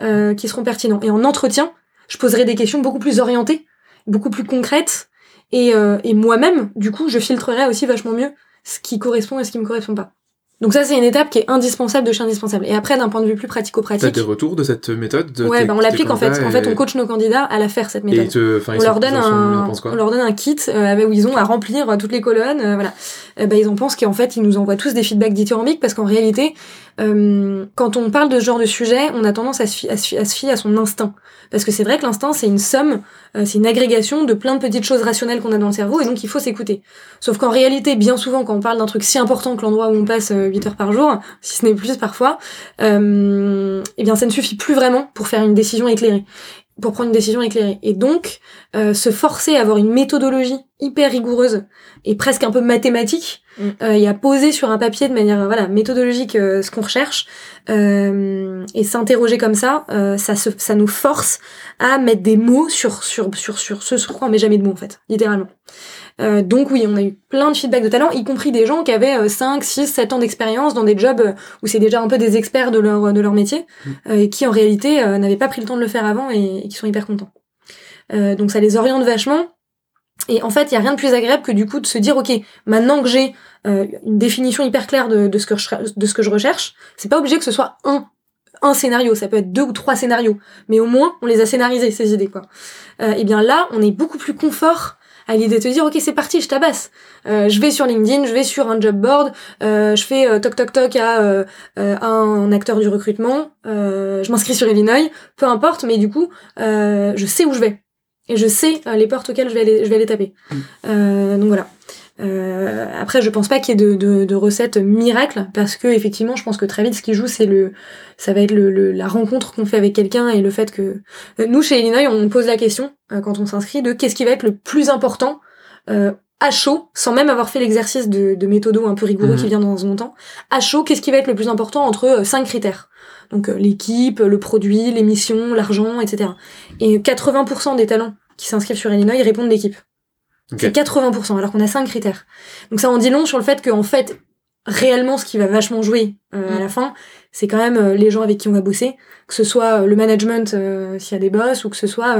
S2: euh, qui seront pertinents. Et en entretien, je poserai des questions beaucoup plus orientées, beaucoup plus concrètes, et, euh, et moi-même, du coup, je filtrerai aussi vachement mieux ce qui correspond et ce qui me correspond pas. Donc ça, c'est une étape qui est indispensable de chez indispensable. Et après, d'un point de vue plus pratico-pratique... T'as
S1: des retours de cette méthode de
S2: Ouais, bah on l'applique en fait. En fait, on coach nos candidats à la faire, cette méthode. on, leur donne un, on leur donne un kit euh, où ils ont à remplir toutes les colonnes. Euh, voilà. Euh, bah, ils en pensent qu'en fait, ils nous envoient tous des feedbacks dithyrambiques parce qu'en réalité, euh, quand on parle de ce genre de sujet, on a tendance à se, fier à, son instinct. Parce que c'est vrai que l'instinct, c'est une somme, euh, c'est une agrégation de plein de petites choses rationnelles qu'on a dans le cerveau, et donc il faut s'écouter. Sauf qu'en réalité, bien souvent, quand on parle d'un truc si important que l'endroit où on passe 8 euh, heures par jour, si ce n'est plus parfois, eh bien ça ne suffit plus vraiment pour faire une décision éclairée pour prendre une décision éclairée. Et donc, euh, se forcer à avoir une méthodologie hyper rigoureuse et presque un peu mathématique, mm. euh, et à poser sur un papier de manière voilà méthodologique euh, ce qu'on recherche, euh, et s'interroger comme ça, euh, ça, se, ça nous force à mettre des mots sur, sur, sur, sur ce sur quoi on met jamais de mots en fait, littéralement. Euh, donc oui, on a eu plein de feedbacks de talents, y compris des gens qui avaient 5, 6, 7 ans d'expérience dans des jobs euh, où c'est déjà un peu des experts de leur, de leur métier, mm. euh, et qui en réalité n'avaient pas pris le temps de le faire avant et, qui sont hyper contents. donc ça les oriente vachement. Et en fait, il y a rien de plus agréable que du coup de se dire, ok, maintenant que j'ai une définition hyper claire de, de, ce que je, de ce que je recherche, c'est pas obligé que ce soit un un scénario, ça peut être deux ou trois scénarios, mais au moins on les a scénarisés ces idées quoi. et bien là, on est beaucoup plus confort à l'idée de te dire ok c'est parti je tabasse. Euh, je vais sur LinkedIn je vais sur un job board euh, je fais euh, toc toc toc à euh, euh, un acteur du recrutement je m'inscris sur Illinois peu importe mais du coup je sais où je vais. Et je sais les portes auxquelles je vais aller je vais aller taper. Mm. donc voilà euh, après, je pense pas qu'il y ait de, de, de, recettes miracles parce que effectivement, je pense que très vite, ce qui joue, c'est le, ça va être le, la rencontre qu'on fait avec quelqu'un et le fait que euh, nous chez Illinois, on pose la question euh, quand on s'inscrit de qu'est-ce qui va être le plus important euh, à chaud, sans même avoir fait l'exercice de, de méthodo un peu rigoureux mhm. qui vient dans un temps. À chaud, qu'est-ce qui va être le plus important entre cinq critères Donc l'équipe, le produit, l'émission, l'argent, etc. Et 80% des talents qui s'inscrivent sur Illinois, ils répondent l'équipe. C'est 80%, alors qu'on a 5 critères. Donc ça en dit long sur le fait qu'en fait, réellement, ce qui va vachement jouer euh, à mm. la fin, c'est quand même euh, les gens avec qui on va bosser, que ce soit euh, le management s'il y a des boss, ou que ce soit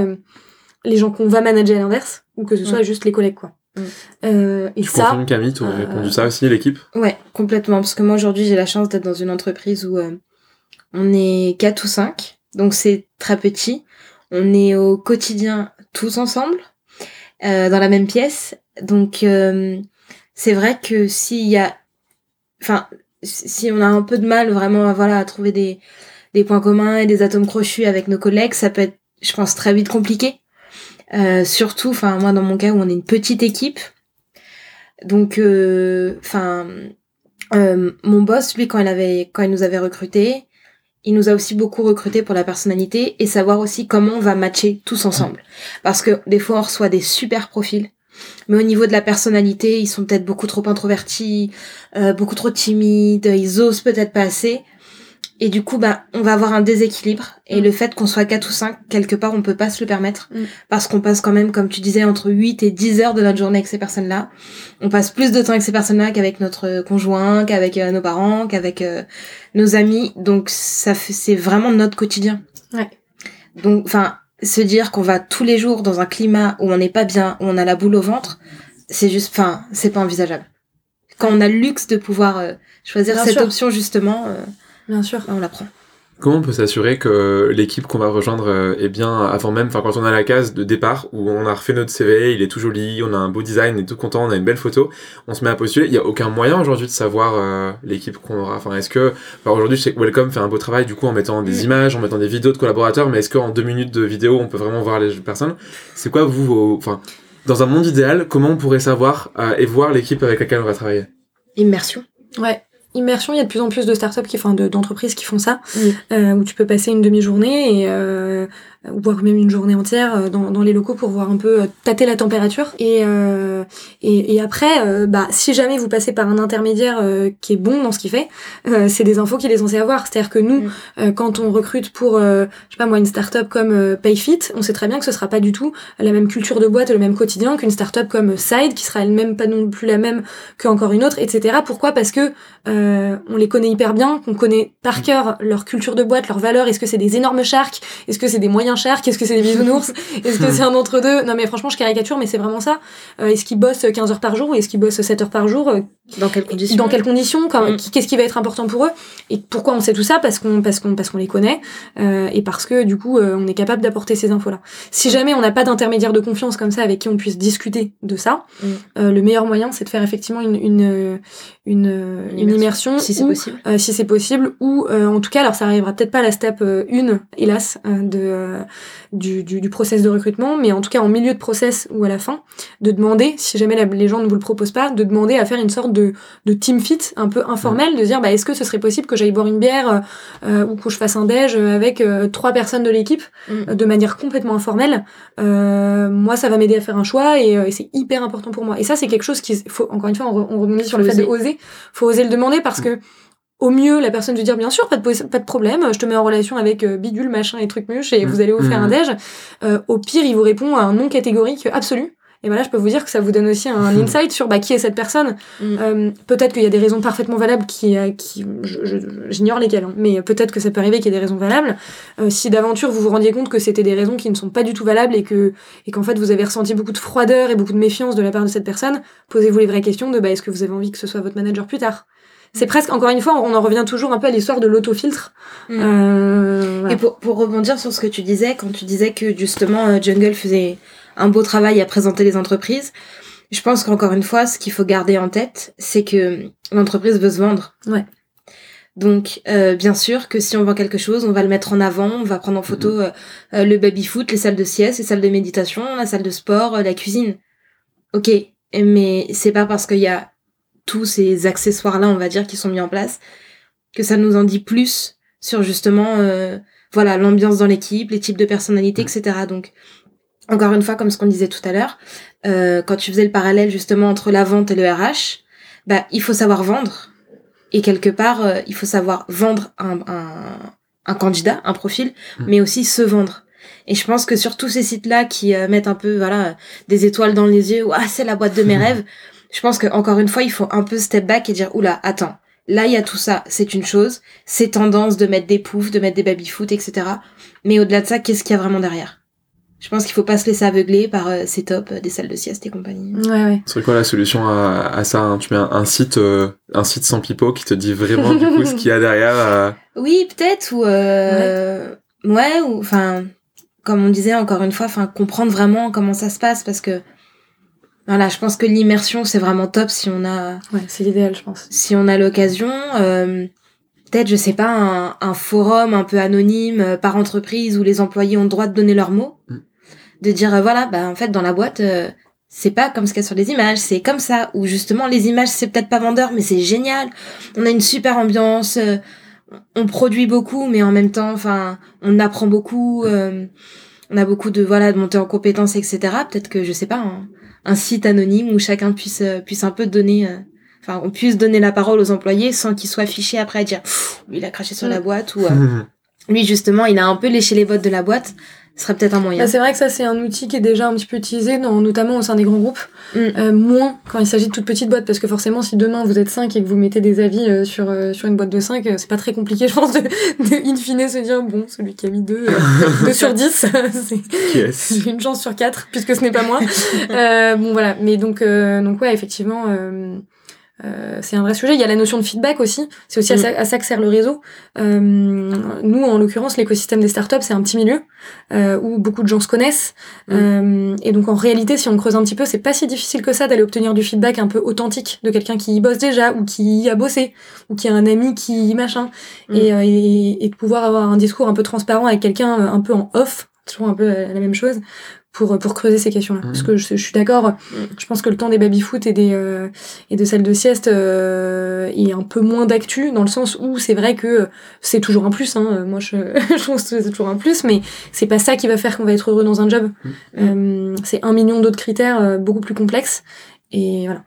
S2: les gens qu'on va manager à l'inverse, ou que ce soit mm. juste les collègues, quoi.
S1: Mm. et ça, Camille, tu as répondu ça aussi, l'équipe?
S3: Ouais, complètement. Parce que moi, aujourd'hui, j'ai la chance d'être dans une entreprise où on est 4 ou 5, donc c'est très petit. On est au quotidien tous ensemble. Euh, dans la même pièce. Donc euh, c'est vrai que s'il y a, enfin, si on a un peu de mal vraiment voilà à trouver des des points communs et des atomes crochus avec nos collègues, ça peut être, je pense, très vite compliqué. Euh, surtout, enfin moi dans mon cas où on est une petite équipe, donc enfin mon boss lui quand il avait quand il nous avait recruté, il nous a aussi beaucoup recruté pour la personnalité et savoir aussi comment on va matcher tous ensemble. Parce que des fois, on reçoit des super profils. Mais au niveau de la personnalité, ils sont peut-être beaucoup trop introvertis, euh, beaucoup trop timides, ils osent peut-être pas assez. Et du coup, bah, on va avoir un déséquilibre. Et le fait qu'on soit 4 ou 5, quelque part, on peut pas se le permettre.
S2: Mm.
S3: Parce qu'on passe quand même, comme tu disais, entre 8 et 10 heures de notre journée avec ces personnes-là. On passe plus de temps avec ces personnes-là qu'avec notre conjoint, qu'avec euh, nos parents, qu'avec euh, nos amis. Donc, ça fait, c'est vraiment notre quotidien.
S2: Ouais.
S3: Donc, enfin, se dire qu'on va tous les jours dans un climat où on n'est pas bien, où on a la boule au ventre, c'est juste, enfin, c'est pas envisageable. Quand on a le luxe de pouvoir euh, choisir
S2: Bien
S3: cette
S2: sûr.
S3: option, justement,
S2: Bien sûr.
S3: on la prend.
S1: Comment on peut s'assurer que l'équipe qu'on va rejoindre euh, est bien avant même, enfin quand on a la case de départ où on a refait notre CV, il est tout joli, on a un beau design, on est tout content, on a une belle photo, on se met à postuler. Il y a aucun moyen aujourd'hui de savoir euh, l'équipe qu'on aura. Enfin est-ce que, enfin, aujourd'hui je sais que Welcome fait un beau travail du coup en mettant des images, en mettant des vidéos de collaborateurs, mais est-ce qu'en deux minutes de vidéo on peut vraiment voir les personnes? C'est quoi vous, vos- enfin dans un monde idéal, comment on pourrait savoir euh, et voir l'équipe avec laquelle on va travailler?
S3: Immersion.
S2: Ouais. Immersion, il y a de plus en plus de startups, qui, enfin de- d'entreprises qui font ça, euh, où tu peux passer une demi-journée et euh, voire même une journée entière euh, dans, dans les locaux pour voir un peu euh, tâter la température. Et, euh, et, et après, euh, bah, si jamais vous passez par un intermédiaire euh, qui est bon dans ce qu'il fait, euh, c'est des infos qu'il est censé avoir. C'est-à-dire que nous,
S3: Mm.
S2: euh, quand on recrute pour, euh, je sais pas moi, une startup comme euh, Payfit, on sait très bien que ce sera pas du tout la même culture de boîte, le même quotidien qu'une startup comme Side, qui sera elle-même pas non plus la même qu'encore une autre, etc. Pourquoi? Parce que euh, on les connaît hyper bien, qu'on connaît par cœur leur culture de boîte, leurs valeurs. Est-ce que c'est des énormes sharks? Est-ce que c'est des moyens sharks Est-ce que c'est des bisounours *laughs* Est-ce que c'est un entre-deux Non mais franchement, je caricature, mais c'est vraiment ça. Euh, est-ce qu'ils bossent 15 heures par jour ou est-ce qu'ils bossent 7 heures par jour Euh,
S3: Dans quelles conditions
S2: Dans quelles conditions
S3: Mm.
S2: qui- Qu'est-ce qui va être important pour eux Et pourquoi on sait tout ça Parce qu'on parce qu'on parce qu'on les connaît euh, et parce que du coup, euh, on est capable d'apporter ces infos-là. Si jamais on n'a pas d'intermédiaire de confiance comme ça avec qui on puisse discuter de ça,
S3: Mm.
S2: euh, le meilleur moyen, c'est de faire effectivement une une une, une immersion,
S3: Si c'est possible.
S2: euh, si c'est possible, ou euh, en tout cas, alors ça arrivera peut-être pas à la step 1, hélas, euh, de, euh, du, du, du process de recrutement, mais en tout cas en milieu de process ou à la fin, de demander, si jamais la- les gens ne vous le proposent pas, de demander à faire une sorte de, de team fit un peu informel, de dire bah, est-ce que ce serait possible que j'aille boire une bière euh, euh, ou que je fasse un déj avec euh, trois personnes de l'équipe
S3: Mm.
S2: euh, de manière complètement informelle. Euh, moi, ça va m'aider à faire un choix et, euh, et c'est hyper important pour moi. Et ça, c'est quelque chose qui, faut encore une fois, on, re- on rebondit sur le fait de
S3: oser.
S2: oser. Faut oser le demander parce que au mieux, la personne veut dire bien sûr, pas de, pos- pas de problème, je te mets en relation avec euh, bidule, machin et truc muche et
S1: Mm.
S2: vous allez vous faire un
S1: Mm.
S2: déj. Euh, au pire, il vous répond à un non catégorique absolu. Et voilà, je peux vous dire que ça vous donne aussi un *laughs* insight sur bah, qui est cette personne.
S3: Mm.
S2: Euh, peut-être qu'il y a des raisons parfaitement valables qui, euh, qui je- je- j'ignore lesquelles, hein, mais peut-être que ça peut arriver qu'il y ait des raisons valables. Euh, si d'aventure vous vous rendiez compte que c'était des raisons qui ne sont pas du tout valables et que et qu'en fait vous avez ressenti beaucoup de froideur et beaucoup de méfiance de la part de cette personne, posez-vous les vraies questions de bah, est-ce que vous avez envie que ce soit votre manager plus tard? C'est presque encore une fois, on en revient toujours un peu à l'histoire de l'autofiltre.
S3: Mm.
S2: Euh, voilà.
S3: Et pour, pour rebondir sur ce que tu disais, quand tu disais que justement euh, Jungle faisait un beau travail à présenter les entreprises, je pense qu'encore une fois, ce qu'il faut garder en tête, c'est que l'entreprise veut se vendre.
S2: Ouais.
S3: Donc, euh, bien sûr que si on vend quelque chose, on va le mettre en avant, on va prendre en photo euh, euh, le baby-foot, les salles de sieste, les salles de méditation, la salle de sport, la cuisine. Ok, mais c'est pas parce qu'il y a tous ces accessoires-là, on va dire, qui sont mis en place, que ça nous en dit plus sur justement, euh, voilà, l'ambiance dans l'équipe, les types de personnalités, etc. Donc, encore une fois, comme ce qu'on disait tout à l'heure, euh, quand tu faisais le parallèle justement entre la vente et le RH, bah, il faut savoir vendre. Et quelque part, euh, il faut savoir vendre un, un, un candidat, un profil,
S1: Mm.
S3: mais aussi se vendre. Et je pense que sur tous ces sites-là qui euh, mettent un peu, voilà, des étoiles dans les yeux, ah, c'est la boîte de mes *laughs* rêves, je pense que encore une fois, il faut un peu step back et dire, oula, attends, là, il y a tout ça, c'est une chose, c'est tendance de mettre des poufs, de mettre des baby-foot, etc. Mais au-delà de ça, qu'est-ce qu'il y a vraiment derrière? Je pense qu'il faut pas se laisser aveugler par euh, ces tops, euh, des salles de sieste et compagnie.
S2: Ouais, ouais.
S1: Ce serait quoi la solution à, à ça hein? Tu mets un, un site, euh, un site sans pipeau qui te dit vraiment du coup ce qu'il y a derrière. euh, *laughs*
S3: Oui, peut-être, ou... Euh... Ouais. ou... Enfin, comme on disait encore une fois, enfin, comprendre vraiment comment ça se passe, parce que... Voilà, je pense que l'immersion, c'est vraiment top si on a...
S2: Ouais, c'est l'idéal, je pense.
S3: si on a l'occasion, euh, peut-être, je sais pas, un, un forum un peu anonyme euh, par entreprise où les employés ont le droit de donner leurs mots,
S1: Mm.
S3: de dire euh, voilà, bah en fait dans la boîte, euh, c'est pas comme ce qu'il y a sur les images, c'est comme ça. Ou justement les images c'est peut-être pas vendeur, mais c'est génial. On a une super ambiance, euh, on produit beaucoup, mais en même temps, enfin, on apprend beaucoup. euh, on a beaucoup de voilà de montée en compétences, etc. Peut-être que je sais pas un, un site anonyme où chacun puisse euh, puisse un peu donner euh, enfin, on puisse donner la parole aux employés sans qu'ils soient fichés après à dire, lui, il a craché sur la boîte ou, euh, *laughs* lui, justement, il a un peu léché les bottes de la boîte ce serait peut-être un moyen.
S2: Bah, c'est vrai que ça, c'est un outil qui est déjà un petit peu utilisé, dans, notamment au sein des grands groupes. Mm. Euh, moins quand il s'agit de toutes petites boîtes, parce que forcément, si demain vous êtes 5 et que vous mettez des avis euh, sur, euh, sur une boîte de 5, c'est pas très compliqué, *laughs* je pense, de, de in fine se dire, bon, celui qui a mis 2, 2 sur 10, *laughs* c'est *laughs* une chance sur 4, puisque ce n'est pas moi. bon, voilà. Mais donc, donc ouais, effectivement euh, c'est un vrai sujet. Il y a la notion de feedback aussi. C'est aussi à, mm. ça, que sert le réseau. Euh, nous, en l'occurrence, l'écosystème des startups, c'est un petit milieu euh, où beaucoup de gens se connaissent. Mm. Euh, et donc, en réalité, si on creuse un petit peu, c'est pas si difficile que ça d'aller obtenir du feedback un peu authentique de quelqu'un qui y bosse déjà ou qui y a bossé ou qui a un ami qui machin. Mm. Et, euh, et, et, de pouvoir avoir un discours un peu transparent avec quelqu'un un peu en off toujours un peu la même chose pour, pour creuser ces questions-là. Parce mmh. que je, je suis d'accord, mmh. je pense que le temps des baby-foot et, des, euh, et de salles de sieste euh, est un peu moins d'actu, dans le sens où c'est vrai que c'est toujours un plus. Hein. Moi, je, *laughs* je pense que c'est toujours un plus, mais c'est pas ça qui va faire qu'on va être heureux dans un job. Mmh. Euh, c'est un million d'autres critères euh, beaucoup plus complexes. Et voilà.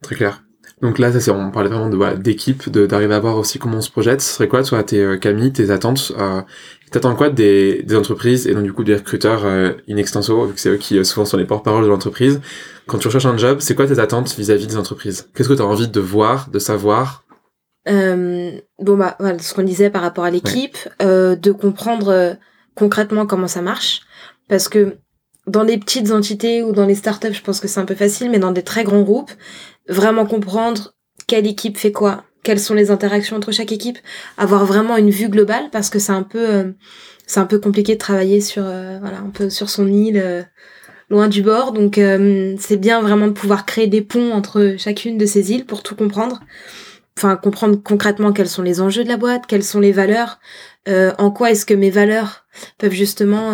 S1: Très clair. Donc là, ça, on parlait vraiment de voilà, d'équipe, d'arriver à voir aussi comment on se projette. Ce serait quoi, toi, tes euh, Camille, tes attentes euh, T'attends quoi des, des entreprises et donc du coup des recruteurs euh, in extenso, vu que c'est eux qui euh, souvent sont les porte-parole de l'entreprise. Quand tu recherches un job, c'est quoi tes attentes vis-à-vis des entreprises? Qu'est-ce que tu as envie de voir, de savoir?
S3: Euh, Bon bah voilà, ce qu'on disait par rapport à l'équipe, euh, de comprendre concrètement comment ça marche, parce que dans les petites entités ou dans les startups, je pense que c'est un peu facile, mais dans des très grands groupes, vraiment comprendre quelle équipe fait quoi, quelles sont les interactions entre chaque équipe, avoir vraiment une vue globale parce que c'est un peu euh, c'est un peu compliqué de travailler sur euh, voilà un peu sur son île euh, loin du bord. Donc c'est bien vraiment de pouvoir créer des ponts entre chacune de ces îles pour tout comprendre. Enfin comprendre concrètement quels sont les enjeux de la boîte quelles sont les valeurs en quoi est-ce que mes valeurs peuvent justement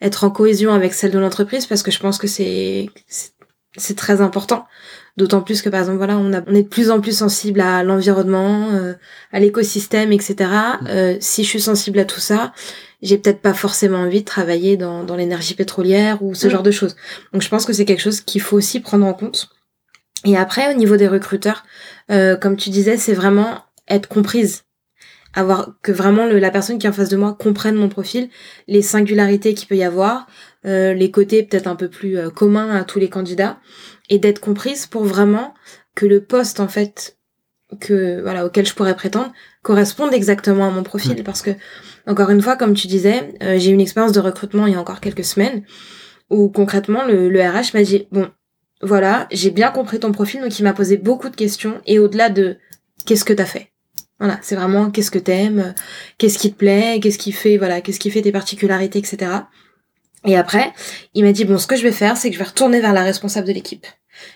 S3: être en cohésion avec celles de l'entreprise parce que je pense que c'est c'est très important D'autant plus que par exemple voilà on, a, on est de plus en plus sensible à l'environnement, euh, à l'écosystème, etc. Mm. Euh, si je suis sensible à tout ça, j'ai peut-être pas forcément envie de travailler dans, dans l'énergie pétrolière ou ce mm. genre de choses. Donc je pense que c'est quelque chose qu'il faut aussi prendre en compte. Et après au niveau des recruteurs, euh, comme tu disais, c'est vraiment être comprise avoir que vraiment le, la personne qui est en face de moi comprenne mon profil, les singularités qu'il peut y avoir, euh, les côtés peut-être un peu plus euh, communs à tous les candidats, et d'être comprise pour vraiment que le poste en fait que voilà auquel je pourrais prétendre corresponde exactement à mon profil mm. parce que encore une fois comme tu disais euh, j'ai eu une expérience de recrutement il y a encore quelques semaines où concrètement le, le RH m'a dit bon voilà j'ai bien compris ton profil donc il m'a posé beaucoup de questions et au-delà de qu'est-ce que t'as fait? Voilà c'est vraiment qu'est-ce que t'aimes qu'est-ce qui te plaît qu'est-ce qui fait voilà qu'est-ce qui fait tes particularités etc et après, il m'a dit bon, ce que je vais faire, c'est que je vais retourner vers la responsable de l'équipe.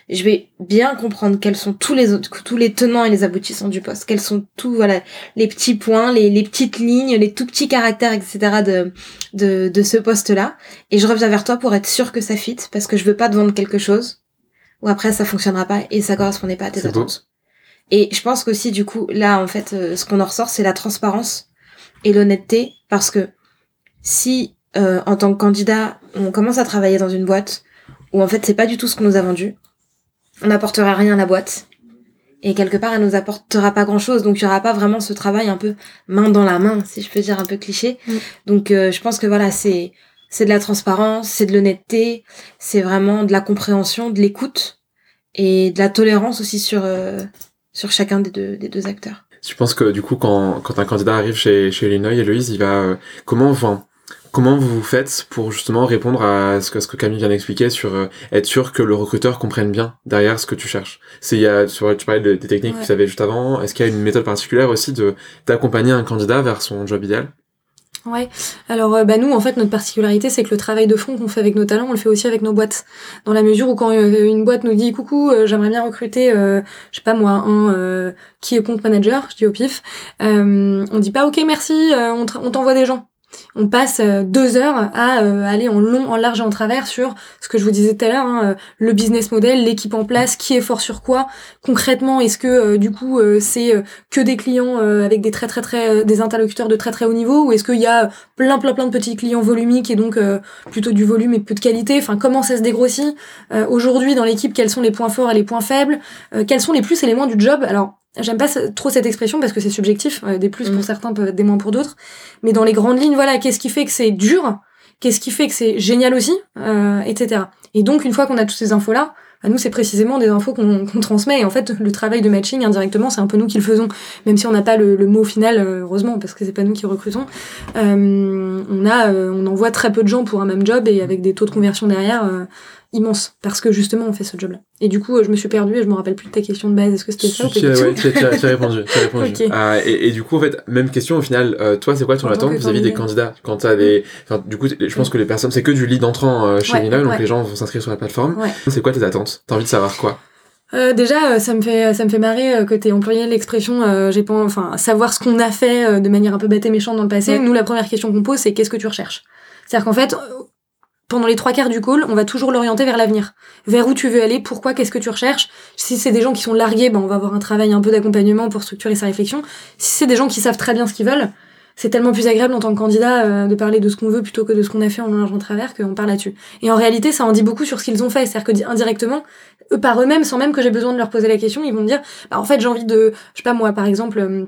S3: Je vais bien comprendre quels sont tous les autres, tous les tenants et les aboutissants du poste, quels sont tous voilà les petits points, les, les petites lignes, les tout petits caractères, etc. de de, de ce poste-là. Et je reviens vers toi pour être sûr que ça fit, parce que je veux pas te vendre quelque chose ou après ça fonctionnera pas et ça correspondait pas à tes attentes. Et je pense qu'aussi du coup là en fait, euh, ce qu'on en ressort, c'est la transparence et l'honnêteté, parce que si euh, en tant que candidat, on commence à travailler dans une boîte où en fait c'est pas du tout ce qu'on nous a vendu. On n'apportera rien à la boîte. Et quelque part, elle nous apportera pas grand chose. Donc, il y aura pas vraiment ce travail un peu main dans la main, si je peux dire un peu cliché. Mm. Donc, euh, je pense que voilà, c'est, c'est de la transparence, c'est de l'honnêteté, c'est vraiment de la compréhension, de l'écoute et de la tolérance aussi sur, euh, sur chacun des deux, des deux acteurs.
S1: Tu penses que du coup, quand, quand un candidat arrive chez, chez Illinois et Louise, il va, comment, enfin, Comment vous faites pour justement répondre à ce que, ce que Camille vient d'expliquer sur euh, être sûr que le recruteur comprenne bien derrière ce que tu cherches? C'est il y a tu, tu parlais des techniques que tu savais juste avant. Est-ce qu'il y a une méthode particulière aussi de d'accompagner un candidat vers son job idéal?
S2: Ouais. Alors euh, bah nous en fait notre particularité c'est que le travail de fond qu'on fait avec nos talents on le fait aussi avec nos boîtes. Dans la mesure où quand euh, une boîte nous dit coucou j'aimerais bien recruter je sais pas moi un qui est compte manager je dis au pif on dit pas ok merci on t'envoie des gens on passe euh, deux heures à euh, aller en long, en large et en travers sur ce que je vous disais tout à l'heure, hein, euh, le business model, l'équipe en place, qui est fort sur quoi. Concrètement, est-ce que du coup c'est que des clients avec des très très très des interlocuteurs de très très haut niveau, ou est-ce qu'il y a plein plein plein de petits clients volumiques et donc plutôt du volume et peu de qualité? Enfin, comment ça se dégrossit aujourd'hui dans l'équipe Quels sont les points forts et les points faibles Quels sont les plus et les moins du job? Alors J'aime pas trop cette expression parce que c'est subjectif, euh, des plus pour mm. certains peuvent être des moins pour d'autres. Mais dans les grandes lignes, voilà, qu'est-ce qui fait que c'est dur? Qu'est-ce qui fait que c'est génial aussi? Euh, Etc. Et donc, une fois qu'on a toutes ces infos-là, à nous, c'est précisément des infos *laughs* qu'on transmet. Et en fait, le travail de matching, indirectement, c'est un peu nous qui le faisons. Même si on n'a pas le, mot final, euh, heureusement, parce que c'est pas nous qui recrutons. Euh, on, a, on envoie très peu de gens pour un même job et avec des taux de conversion derrière immense parce que justement on fait ce job là et du coup je me suis perdue et je me rappelle plus de ta question de base. Est-ce que c'était ça ou
S1: tu, ouais, tu, as, répondu, as répondu. *laughs* Ah, et, et, du coup en fait même question au final euh, toi c'est quoi ton attente vis-à-vis des candidats quand t'as des enfin, du coup je pense que les personnes c'est que du lead entrant euh, chez ouais, donc les gens vont s'inscrire sur la plateforme. C'est quoi tes attentes? T'as envie de savoir quoi?
S2: Euh, déjà, euh, ça me fait ça me fait marrer euh, que t'aies employé l'expression euh, j'ai pas enfin savoir ce qu'on a fait de manière un peu bête et méchante dans le passé. Nous, la première question qu'on pose, c'est qu'est-ce que tu recherches? C'est-à-dire qu'en fait, pendant les trois quarts du call, on va toujours l'orienter vers l'avenir. Vers où tu veux aller, pourquoi, qu'est-ce que tu recherches. Si c'est des gens qui sont largués, ben on va avoir un travail un peu d'accompagnement pour structurer sa réflexion. Si c'est des gens qui savent très bien ce qu'ils veulent, c'est tellement plus agréable en tant que candidat euh, de parler de ce qu'on veut plutôt que de ce qu'on a fait en large en travers qu'on parle là-dessus. Et en réalité, ça en dit beaucoup sur ce qu'ils ont fait. C'est-à-dire que indirectement, eux par eux-mêmes, sans même que j'ai besoin de leur poser la question, ils vont me dire, bah, en fait, j'ai envie de, je sais pas moi, par exemple,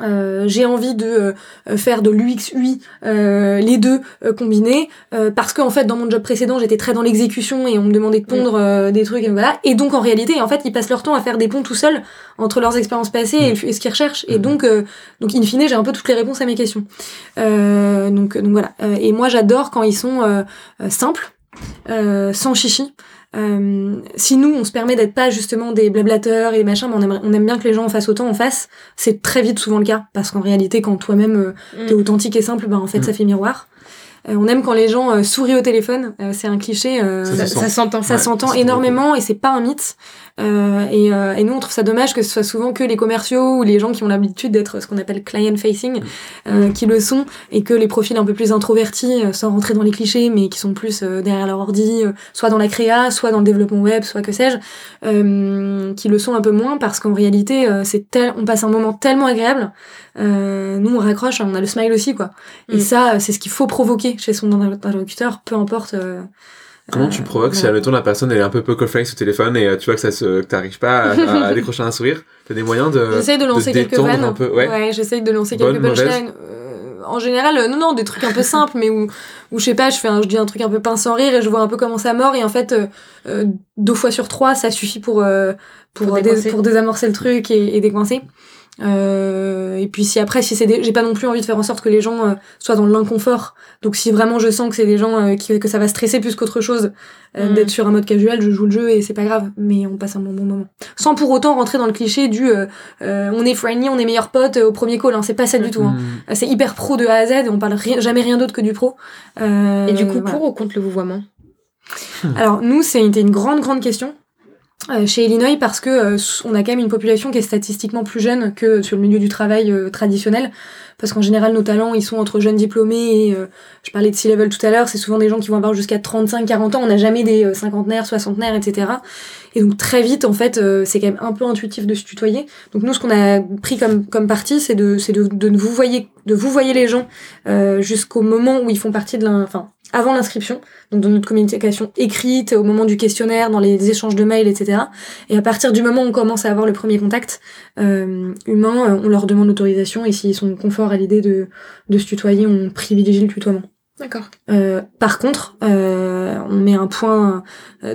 S2: euh, euh, j'ai envie de euh, faire de l'UX UI euh, les deux combinés parce que en fait dans mon job précédent j'étais très dans l'exécution et on me demandait de pondre mm. des trucs et voilà et donc en réalité en fait ils passent leur temps à faire des ponts tout seuls entre leurs expériences passées et, mm. ce qu'ils recherchent et mm. donc donc in fine j'ai un peu toutes les réponses à mes questions donc donc voilà et moi j'adore quand ils sont simples sans chichi euh, si nous, on se permet d'être pas justement des blablateurs et machin, mais on aime, on aime bien que les gens en fassent autant en face, c'est très vite souvent le cas. Parce qu'en réalité, quand toi-même euh, t'es mm. authentique et simple, bah en fait, mm. ça fait miroir. Euh, on aime quand les gens euh, sourient au téléphone. Euh, c'est un cliché.
S3: ça s'entend.
S2: Ça s'entend énormément et c'est pas un mythe. Et, et, nous, on trouve ça dommage que ce soit souvent que les commerciaux ou les gens qui ont l'habitude d'être ce qu'on appelle client facing, mm. qui le sont, et que les profils un peu plus introvertis, sans rentrer dans les clichés, mais qui sont plus derrière leur ordi, soit dans la créa, soit dans le développement web, soit que sais-je, qui le sont un peu moins parce qu'en réalité, c'est tel, on passe un moment tellement agréable euh, nous on raccroche, on a le smile aussi quoi. Et mm. ça, c'est ce qu'il faut provoquer chez son interlocuteur, peu importe. Euh,
S1: Comment tu euh, provoques si, admettons, la personne elle est un peu poker face au téléphone et tu vois que ça se, que t'arrives pas à, *laughs* décrocher un sourire? T'as des moyens de.
S2: J'essaye de lancer quelques vannes. Un peu, ouais. ouais j'essaye de lancer quelques punchlines. en général, non, non, des trucs un peu simples, mais où, où je sais pas, je fais un, je dis un truc un peu pince sans rire et je vois un peu comment ça mord et en fait, deux fois sur trois, ça suffit pour, pour, pour, désamorcer le truc et, et décoincer. Euh, et puis si après, si c'est des... j'ai pas non plus envie de faire en sorte que les gens euh, soient dans l'inconfort. Donc si vraiment je sens que c'est des gens euh, qui que ça va stresser plus qu'autre chose euh, mm. d'être sur un mode casual, je joue le jeu et c'est pas grave. Mais on passe un bon, bon moment. Sans pour autant rentrer dans le cliché du on est friendly, on est meilleurs potes au premier call. Hein. C'est pas ça du tout. Hein. Mm. C'est hyper pro de A à Z. Et on parle jamais rien d'autre que du pro.
S3: et du coup, pour ou contre le vouvoiement?
S2: Alors nous, c'était une grande grande question. Euh, chez Illinois parce que euh, on a quand même une population qui est statistiquement plus jeune que sur le milieu du travail euh, traditionnel parce qu'en général nos talents ils sont entre jeunes diplômés et je parlais de C-level tout à l'heure c'est souvent des gens qui vont avoir jusqu'à 35 40 ans. On n'a jamais des cinquantenaires soixantenaires etc et donc très vite en fait c'est quand même un peu intuitif de se tutoyer. Donc nous ce qu'on a pris comme comme parti c'est de c'est de, de vous voyez de vous voyez les gens jusqu'au moment où ils font partie de enfin avant l'inscription, donc dans notre communication écrite, au moment du questionnaire, dans les échanges de mails, etc. Et à partir du moment où on commence à avoir le premier contact euh, humain, euh, on leur demande l'autorisation et s'ils sont confort à l'idée de, de se tutoyer, on privilégie le tutoiement.
S3: D'accord.
S2: Euh, par contre, euh, on met un point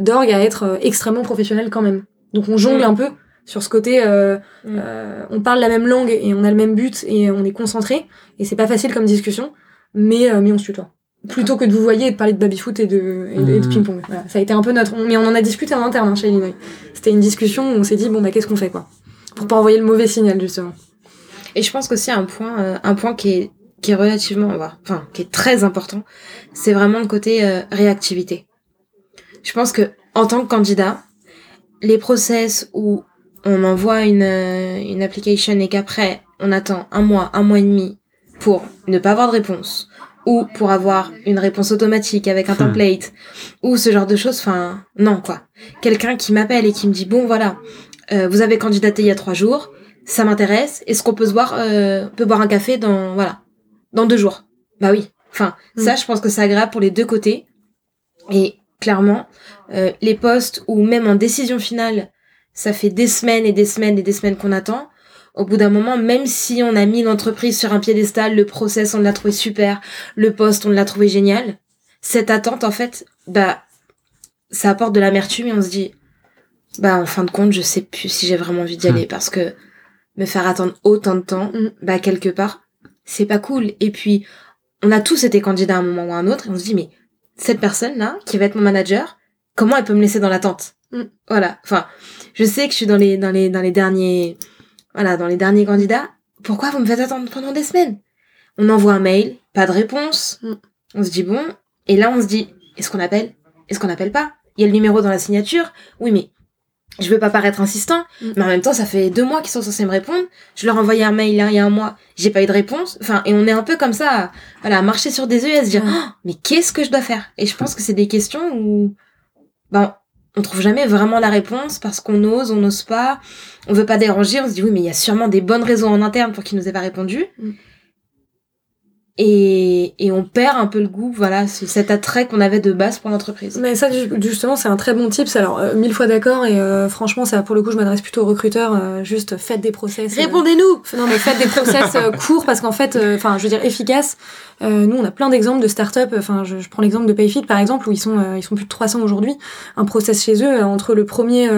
S2: d'orgue à être extrêmement professionnel quand même. Donc on jongle mm. un peu sur ce côté, euh, mm. on parle la même langue et on a le même but et on est concentré. Et c'est pas facile comme discussion, mais, mais on se tutoie plutôt que de vous voyer et de parler de baby-foot et de, et de, mmh. ping-pong. Voilà. Ça a été un peu notre... Mais on en a discuté en interne hein, chez Illinois. C'était une discussion où on s'est dit, bon, bah, qu'est-ce qu'on fait, quoi? Pour pas envoyer le mauvais signal, justement.
S3: Et je pense qu'aussi un point, euh, un point qui est, qui est relativement, enfin, qui est très important, c'est vraiment le côté euh, réactivité. Je pense que, en tant que candidat, les process où on envoie une, euh, une application et qu'après, on attend un mois, un mois et demi pour ne pas avoir de réponse, ou pour avoir une réponse automatique avec un
S1: Hmm.
S3: template ou ce genre de choses. Enfin, non quoi. Quelqu'un qui m'appelle et qui me dit bon voilà, euh, vous avez candidaté il y a trois jours, ça m'intéresse. Est-ce qu'on peut se voir, euh, on peut boire un café dans voilà, dans deux jours? Bah oui. Enfin, ça, je pense que c'est agréable pour les deux côtés. Et clairement, euh, les postes ou même en décision finale, ça fait des semaines et des semaines et des semaines qu'on attend. Au bout d'un moment, même si on a mis l'entreprise sur un piédestal, le process, on l'a trouvé super, le poste, on l'a trouvé génial, cette attente, en fait, bah, ça apporte de l'amertume et on se dit, bah, en fin de compte, je sais plus si j'ai vraiment envie d'y aller parce que me faire attendre autant de temps,
S2: Mm.
S3: bah, quelque part, c'est pas cool. Et puis, on a tous été candidats à un moment ou à un autre et on se dit, mais cette personne-là, qui va être mon manager, comment elle peut me laisser dans l'attente?
S2: Mm.
S3: Voilà. Enfin, je sais que je suis dans les, dans les, dans les derniers, voilà, dans les derniers candidats. Pourquoi vous me faites attendre pendant des semaines? On envoie un mail, pas de réponse.
S2: Mm.
S3: On se dit bon. Et là, on se dit, est-ce qu'on appelle? Est-ce qu'on appelle pas? Il y a le numéro dans la signature. Oui, mais je veux pas paraître insistant.
S2: Mm.
S3: Mais en même temps, ça fait deux mois qu'ils sont censés me répondre. Je leur ai envoyé un mail il y a un mois. J'ai pas eu de réponse. Enfin, et on est un peu comme ça, à, voilà, à marcher sur des œufs et à se dire. Oh, mais qu'est-ce que je dois faire? Et je pense que c'est des questions où, ben, on trouve jamais vraiment la réponse parce qu'on ose, on n'ose pas, on veut pas déranger, on se dit oui, mais il y a sûrement des bonnes raisons en interne pour qu'ils nous aient pas répondu.
S2: Mm.
S3: Et, et on perd un peu le goût, voilà, ce- cet attrait qu'on avait de base pour l'entreprise.
S2: Mais ça, ju- justement, c'est un très bon tips. Alors, euh, mille fois d'accord, et euh, franchement, ça, pour le coup, je m'adresse plutôt aux recruteurs. euh, juste, faites des process. euh,
S3: Répondez-nous!
S2: Non, mais faites des process euh, courts parce qu'en fait, euh, enfin, je veux dire efficaces. Euh, nous, on a plein d'exemples de startups. Enfin, je, je prends l'exemple de Payfit par exemple, où ils sont, euh, ils sont plus de 300 aujourd'hui. Un process chez eux, entre le premier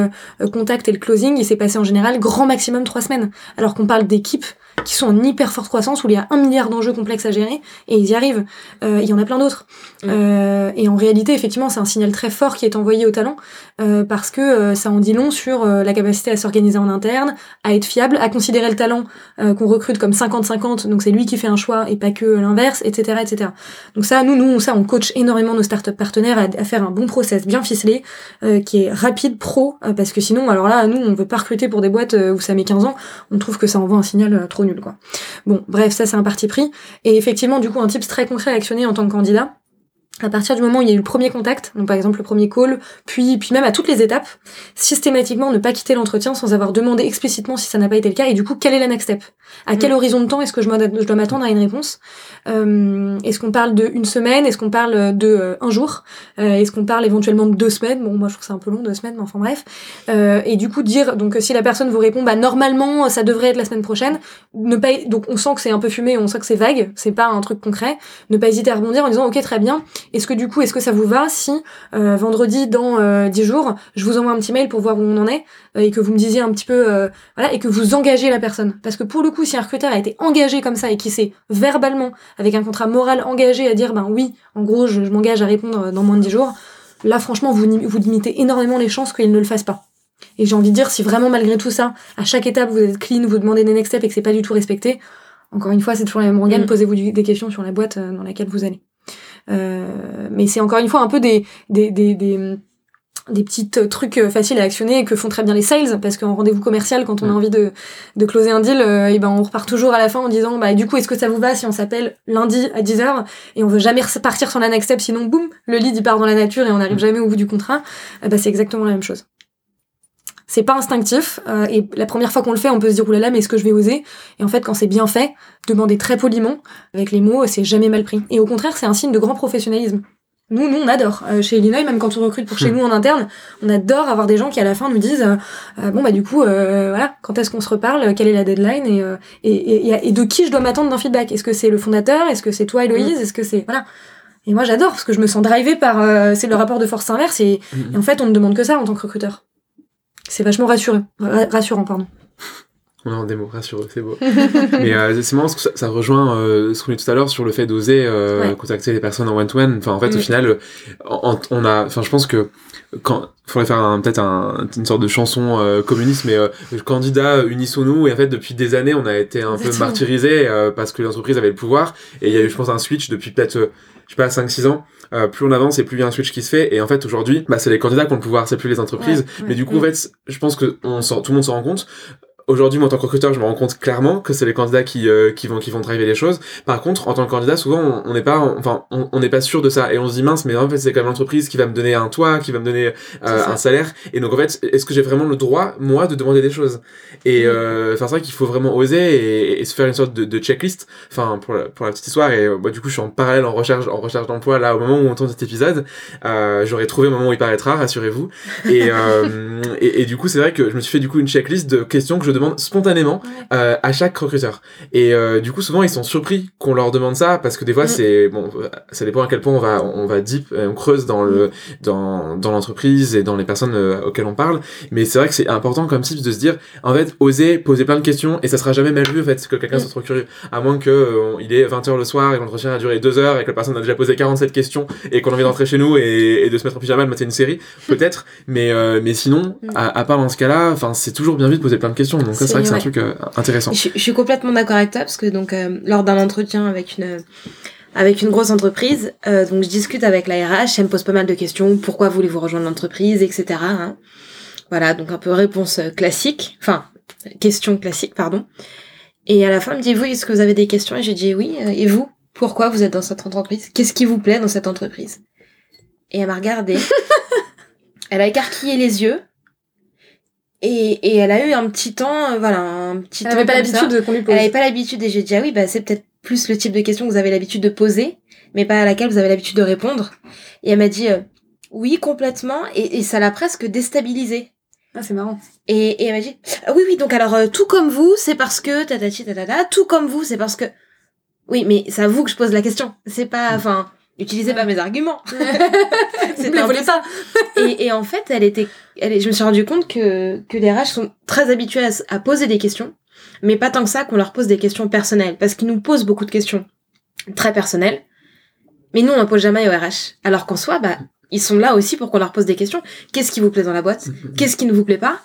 S2: contact et le closing, il s'est passé en général grand maximum trois semaines. Alors qu'on parle d'équipes qui sont en hyper forte croissance où il y a un milliard d'enjeux complexes à gérer et ils y arrivent. Euh, il y en a plein d'autres.
S3: Mm.
S2: Euh, et en réalité, effectivement, c'est un signal très fort qui est envoyé aux talents euh, parce que euh, ça en dit long sur euh, la capacité à s'organiser en interne, à être fiable, à considérer le talent euh, qu'on recrute comme 50-50, donc c'est lui qui fait un choix et pas que l'inverse, etc., etc. Donc ça, nous, nous, ça, on coach énormément nos startups partenaires à, à faire un bon process bien ficelé, euh, qui est rapide, pro, euh, parce que sinon, alors là, nous, on veut pas recruter pour des boîtes où ça met 15 ans, on trouve que ça envoie un signal trop nul, Bon, bref, ça, c'est un parti pris. Et effectivement, du coup, un tips très concret à actionner en tant que candidat, à partir du moment où il y a eu le premier contact, donc par exemple le premier call, puis, puis même à toutes les étapes, systématiquement ne pas quitter l'entretien sans avoir demandé explicitement si ça n'a pas été le cas, et du coup, quel est la next step? À quel
S3: Mm.
S2: horizon de temps est-ce que je, dois m'attendre à une réponse? Euh, Est-ce qu'on parle de une semaine? Est-ce qu'on parle de euh, un jour? Euh, Est-ce qu'on parle éventuellement de deux semaines? Bon, moi je trouve c'est un peu long, deux semaines, mais enfin bref. Euh, et du coup, dire, donc si la personne vous répond, bah normalement ça devrait être la semaine prochaine, ne pas, donc on sent que c'est un peu fumé, on sent que c'est vague, c'est pas un truc concret, ne pas hésiter à rebondir en disant ok très bien, est-ce que du coup, est-ce que ça vous va si euh, vendredi dans euh, 10 jours, je vous envoie un petit mail pour voir où on en est euh, et que vous me disiez un petit peu, euh, voilà, et que vous engagez la personne? Parce que pour le coup, si un recruteur a été engagé comme ça et qui s'est verbalement, avec un contrat moral engagé à dire ben oui, en gros, je, je m'engage à répondre dans moins de 10 jours, là franchement, vous, vous limitez énormément les chances qu'il ne le fasse pas. Et j'ai envie de dire, si vraiment malgré tout ça, à chaque étape vous êtes clean, vous demandez des next steps et que c'est pas du tout respecté, encore une fois, c'est toujours la même rengaine,
S3: Mm.
S2: posez-vous des questions sur la boîte dans laquelle vous allez. Euh, mais c'est encore une fois un peu des, des, des, des, des petits trucs euh, faciles à actionner et que font très bien les sales, parce qu'en rendez-vous commercial, quand on a
S1: Mm.
S2: envie de, de closer un deal, euh, et ben on repart toujours à la fin en disant bah du coup est-ce que ça vous va si on s'appelle lundi à 10h et on veut jamais partir sur la next step sinon boum le lead il part dans la nature et on n'arrive
S1: Mm.
S2: jamais au bout du contrat? Eh ben, c'est exactement la même chose c'est pas instinctif euh, et la première fois qu'on le fait on peut se dire oulala mais est-ce que je vais oser? Et en fait quand c'est bien fait demander très poliment avec les mots c'est jamais mal pris et au contraire c'est un signe de grand professionnalisme nous, nous, on adore. Euh, chez Illinois, même quand on recrute pour chez
S1: Hmm.
S2: nous en interne, on adore avoir des gens qui à la fin nous disent euh, euh, bon bah du coup euh, voilà quand est-ce qu'on se reparle, quelle est la deadline? Et, euh, et, et, et de qui je dois m'attendre d'un feedback? Est-ce que c'est le fondateur, est-ce que c'est toi Héloïse, est-ce que c'est voilà. Et moi j'adore parce que je me sens drivée par euh, c'est le rapport de force inverse et, et en fait on ne demande que ça en tant que recruteur. C'est vachement rassurant, ra- rassurant pardon.
S1: On a des mots rassureux, c'est beau. *laughs* Mais euh, c'est marrant parce que ça, ça rejoint euh, ce qu'on dit tout à l'heure sur le fait d'oser euh,
S2: Ouais.
S1: contacter les personnes en one-to-one. Enfin, en fait, au
S2: Mm.
S1: final, en- on a, enfin, je pense que quand faudrait faire un- peut-être un, une sorte de chanson euh, communiste, mais euh, candidat unissons-nous. Et en fait, depuis des années, on a été un peu martyrisé euh, parce que l'entreprise avait le pouvoir. Et il y a eu, je pense, un switch depuis peut-être, euh, je sais pas, 5-6 ans. Euh, plus on avance et plus il y a un switch qui se fait. Et en fait, aujourd'hui, bah, c'est les candidats qui ont le pouvoir, c'est plus les entreprises.
S2: Ouais, ouais.
S1: Mais du coup, en fait, je pense que on tout le monde s'en rend compte aujourd'hui, moi, en tant que recruteur, je me rends compte clairement que c'est les candidats qui, euh, qui vont, qui vont driver les choses. Par contre, en tant que candidat, souvent, on n'est pas, enfin, on n'est pas sûr de ça. Et on se dit, mince, mais en fait, c'est quand même l'entreprise qui va me donner un toit, qui va me donner euh, un salaire. Et donc, en fait, est-ce que j'ai vraiment le droit, moi, de demander des choses? Et, mm. euh, enfin, c'est vrai qu'il faut vraiment oser et, se faire une sorte de, de checklist. Enfin, pour la, pour la petite histoire. Et, bah, du coup, je suis en parallèle en recherche, en recherche d'emploi, là, au moment où on tourne cet épisode. J'aurais trouvé le moment où il paraîtra, rassurez-vous. Et, *laughs* et, et, du coup, c'est vrai que je me suis fait, du coup, une checklist de questions que je demande spontanément euh, à chaque recruteur. Et euh, du coup, souvent, ils sont surpris qu'on leur demande ça parce que des fois, c'est bon, ça dépend à quel point on va on va deep, on creuse dans le dans dans l'entreprise et dans les personnes euh, auxquelles on parle. Mais c'est vrai que c'est important comme tips de se dire, en fait, oser poser plein de questions et ça sera jamais mal vu en fait que quelqu'un soit trop curieux, à moins que il est 20h le soir et l'entretien a duré 2 heures et que la personne a déjà posé 47 questions et qu'on a envie d'entrer chez nous et, et, de se mettre en pyjama de mater une série, peut-être. mais mais sinon, à, à part dans ce cas-là, enfin, c'est toujours bien vu de poser plein de questions. Donc c'est vrai que c'est un truc euh, intéressant.
S3: Je, suis complètement d'accord avec toi parce que donc euh, lors d'un entretien avec une avec une grosse entreprise, euh, donc je discute avec la RH, elle me pose pas mal de questions. Pourquoi voulez-vous rejoindre l'entreprise, etc. Hein. Voilà, donc un peu réponse classique, enfin question classique, pardon. Et à la fin, elle me dit vous, est-ce que vous avez des questions? Et j'ai dit oui. Et vous, pourquoi vous êtes dans cette entreprise? Qu'est-ce qui vous plaît dans cette entreprise? Et elle m'a regardé. *laughs* elle a écarquillé les yeux. Et, et elle a eu un petit temps, euh, voilà, un petit
S2: elle temps. pas l'habitude
S3: qu'on lui pose. Elle avait pas l'habitude et j'ai dit, ah oui, bah, c'est peut-être plus le type de question que vous avez l'habitude de poser, mais pas à laquelle vous avez l'habitude de répondre. Et elle m'a dit, euh, oui, complètement, et, et ça l'a presque déstabilisée.
S2: Ah, c'est marrant.
S3: Et, et elle m'a dit, ah, oui, oui, donc alors, euh, tout comme vous, c'est parce que, tatati, tatata, tout comme vous, c'est parce que, oui, mais c'est à vous que je pose la question. C'est pas, mm. enfin, utilisez pas mes arguments. *laughs* *laughs*
S2: c'est ne les pas.
S3: et, et en fait, elle était, elle, je me suis rendu compte que, que les RH sont très habitués à, poser des questions, mais pas tant que ça qu'on leur pose des questions personnelles, parce qu'ils nous posent beaucoup de questions très personnelles, mais nous on n'en pose jamais aux RH. Alors qu'en soi, bah, ils sont là aussi pour qu'on leur pose des questions. Qu'est-ce qui vous plaît dans la boîte? *laughs* Qu'est-ce qui ne vous plaît pas?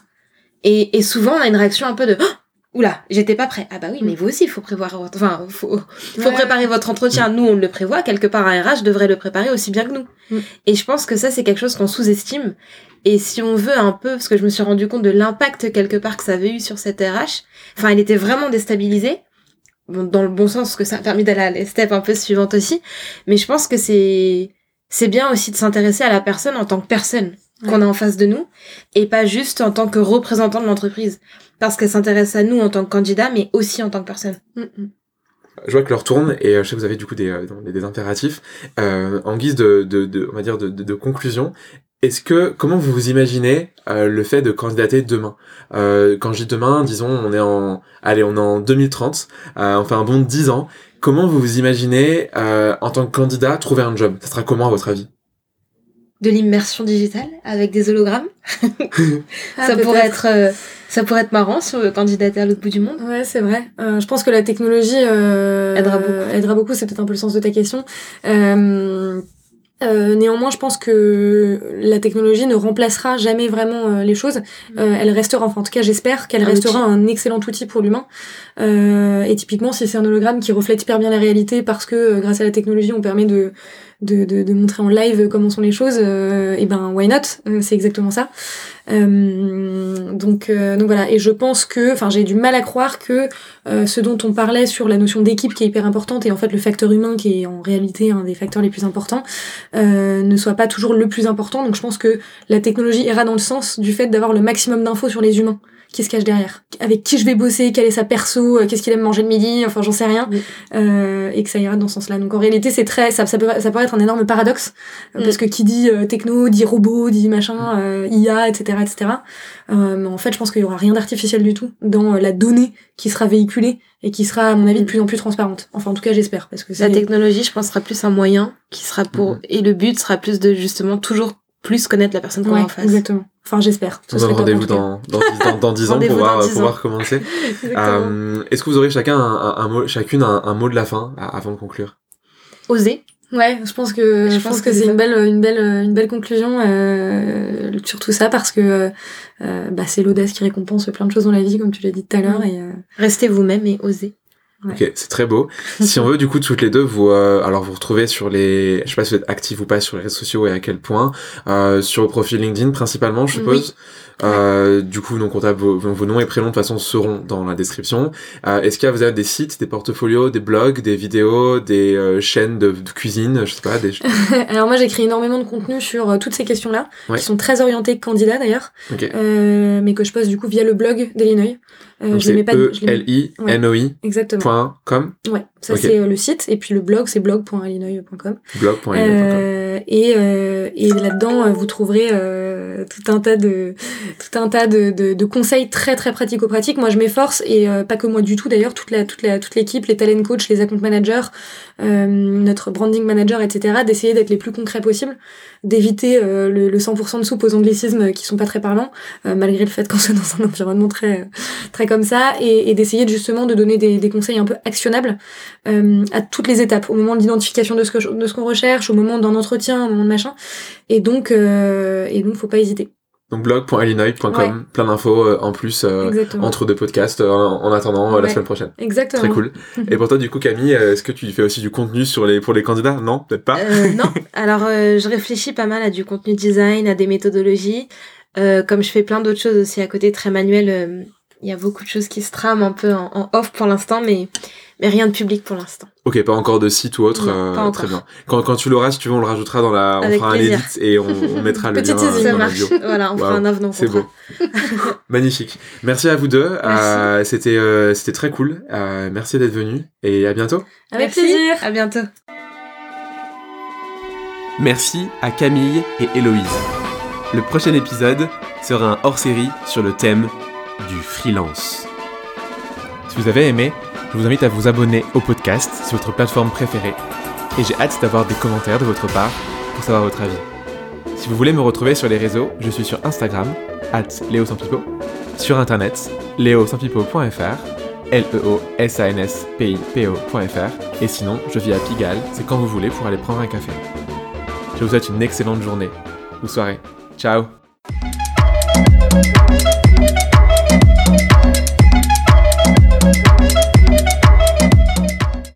S3: Et, et souvent on a une réaction un peu de oh Oula, j'étais pas prêt. Ah bah oui, mais mm. vous aussi, il faut prévoir votre, enfin, faut, faut préparer votre entretien. Nous, on le prévoit. Quelque part, un RH devrait le préparer aussi bien que nous. Mm. Et je pense que ça, c'est quelque chose qu'on sous-estime. Et si on veut un peu, parce que je me suis rendu compte de l'impact quelque part que ça avait eu sur cette RH, enfin, elle était vraiment déstabilisée. Bon, dans le bon sens, parce que ça a permis d'aller à la step un peu suivante aussi. Mais je pense que c'est, c'est bien aussi de s'intéresser à la personne en tant que personne qu'on a en face de nous et pas juste en tant que représentant de l'entreprise parce qu'elle s'intéresse à nous en tant que candidat mais aussi en tant que personne. Mm,
S1: mm. Je vois que l'heure tourne et euh, je sais que vous avez du coup des, euh, des, impératifs. Euh, en guise de, de, de, on va dire de, de, conclusion, est-ce que comment vous vous imaginez euh, le fait de candidater demain? Euh, Quand je dis demain, disons on est en allez on est en 2030, euh, on fait un bond de 10 ans. Comment vous vous imaginez en tant que candidat trouver un job? Ça sera comment à votre avis?
S3: De l'immersion digitale avec des hologrammes? *laughs* Ah, ça pourrait être euh, ça pourrait être marrant sur le candidater à l'autre bout du monde.
S2: Ouais, c'est vrai. Euh, je pense que la technologie euh, aidera beaucoup. Aidera beaucoup, c'est peut-être un peu le sens de ta question. Euh, euh, néanmoins, je pense que la technologie ne remplacera jamais vraiment euh, les choses. Euh, elle restera, enfin, en tout cas, j'espère qu'elle restera un excellent outil pour l'humain. et typiquement, si c'est un hologramme qui reflète hyper bien la réalité parce que grâce à la technologie, on permet de de, de, de montrer en live comment sont les choses, et ben why not C'est exactement ça. Euh, donc, euh, donc voilà, et je pense que, enfin j'ai du mal à croire que euh, ce dont on parlait sur la notion d'équipe qui est hyper importante et en fait le facteur humain qui est en réalité un des facteurs les plus importants ne soit pas toujours le plus important. Donc je pense que la technologie ira dans le sens du fait d'avoir le maximum d'infos sur les humains qui se cache derrière, avec qui je vais bosser, quel est sa perso, euh, qu'est-ce qu'il aime manger le midi, enfin j'en sais rien, euh, et que ça ira dans ce sens-là. Donc en réalité c'est très, ça, ça, peut, ça peut être un énorme paradoxe, euh, mm. parce que qui dit euh, techno, dit robot, dit machin, IA, etc., etc. mais en fait je pense qu'il y aura rien d'artificiel du tout dans la donnée qui sera véhiculée et qui sera à mon avis de mm. plus en plus transparente. Enfin en tout cas j'espère, parce que
S3: la technologie je pense sera plus un moyen qui sera pour, mm-hmm. et le but sera plus de justement toujours plus connaître la personne qu'on a en face.
S2: Exactement. Enfin, j'espère.
S1: On donne rendez-vous dans, dans, dans, dans *laughs* 10 ans pour voir, pour voir commencer. *laughs* euh, Est-ce que vous aurez chacun un, un, mot, chacune un, un, mot de la fin avant de conclure?
S3: Oser.
S2: Ouais, je pense que je, pense, que, c'est une belle une belle une belle conclusion euh, sur tout ça parce que euh, bah, c'est l'audace qui récompense plein de choses dans la vie comme tu l'as dit tout à l'heure mm. et euh...
S3: restez vous-même et osez.
S2: Ouais.
S1: Ok, c'est très beau. si on veut, du coup, toutes les deux, vous, euh, alors vous retrouvez sur les, je sais pas si vous êtes actifs ou pas sur les réseaux sociaux et à quel point, euh, sur le profil LinkedIn principalement, je suppose. Euh, du coup, donc, on tape vos, vos noms et prénoms de toute façon seront dans la description. Euh, Est-ce qu'il y a, vous avez des sites, des portfolios, des blogs, des vidéos, des euh, chaînes de, de cuisine, je sais pas, des. *laughs*
S2: Alors moi j'écris énormément de contenu sur euh, toutes ces questions-là,
S1: Ouais.
S2: qui sont très orientées candidats d'ailleurs,
S1: Ok.
S2: euh, mais que je poste du coup via le blog d'Illinois. Euh, je mets pas.
S1: e l i n o i
S2: Exactement.
S1: point com?
S2: Ouais, ça c'est le site, et puis le blog c'est blog.illinois.com. Euh, et euh, et là-dedans, vous trouverez euh, tout un tas de tout un tas de, de, de conseils très très pratico-pratiques. Moi, je m'efforce et euh, pas que moi du tout d'ailleurs, toute la toute la toute l'équipe, les talent coach, les account managers, euh, notre branding manager, etc. D'essayer d'être les plus concrets possibles, d'éviter euh, le, le 100% de soupe aux anglicismes qui sont pas très parlants, euh, malgré le fait qu'on soit dans un environnement très très comme ça, et, et d'essayer de, justement de donner des, des conseils un peu actionnables à toutes les étapes, au moment de l'identification de ce que de ce qu'on recherche, au moment d'un entretien, au moment de machin. Et donc, et donc, faut pas hésiter.
S1: Donc
S2: Ouais.
S1: plein d'infos euh, en plus euh, entre deux podcasts euh, en, en attendant la semaine prochaine.
S2: Exactement.
S1: Très cool. *laughs* Et pour toi, du coup, Camille, est-ce que tu fais aussi du contenu sur les pour les candidats? Non, peut-être pas.
S3: Non. Alors, je réfléchis pas mal à du contenu design, à des méthodologies. Comme je fais plein d'autres choses aussi à côté, très manuel, euh, il y a beaucoup de choses qui se trament un peu en, en off pour l'instant, mais, mais rien de public pour l'instant.
S1: Ok, pas encore de site ou autre.
S3: Non,
S1: euh,
S3: pas encore.
S1: Très bien. Quand, quand tu l'auras, si tu veux, on le rajoutera dans la, on
S3: Avec
S1: fera
S3: plaisir.
S1: un edit et on, on *laughs* mettra le
S2: Petit
S1: lien euh,
S3: Ça
S1: dans la
S3: marche.
S1: bio.
S3: voilà, on fera un avenant.
S1: C'est beau. *laughs* Magnifique. Merci à vous deux. Euh, c'était euh, c'était très cool. Euh, merci d'être venus et à bientôt.
S2: Avec
S3: Merci.
S2: plaisir.
S3: À bientôt.
S1: Merci à Camille et Héloïse. Le prochain épisode sera un hors-série sur le thème freelance. Si vous avez aimé, je vous invite à vous abonner au podcast sur votre plateforme préférée. Et j'ai hâte d'avoir des commentaires de votre part pour savoir votre avis. Si vous voulez me retrouver sur les réseaux, je suis sur Instagram, at sur internet, léosanpipo.fr, l e et sinon, je vis à Pigalle, c'est quand vous voulez pour aller prendre un café. Je vous souhaite une excellente journée ou soirée. Ciao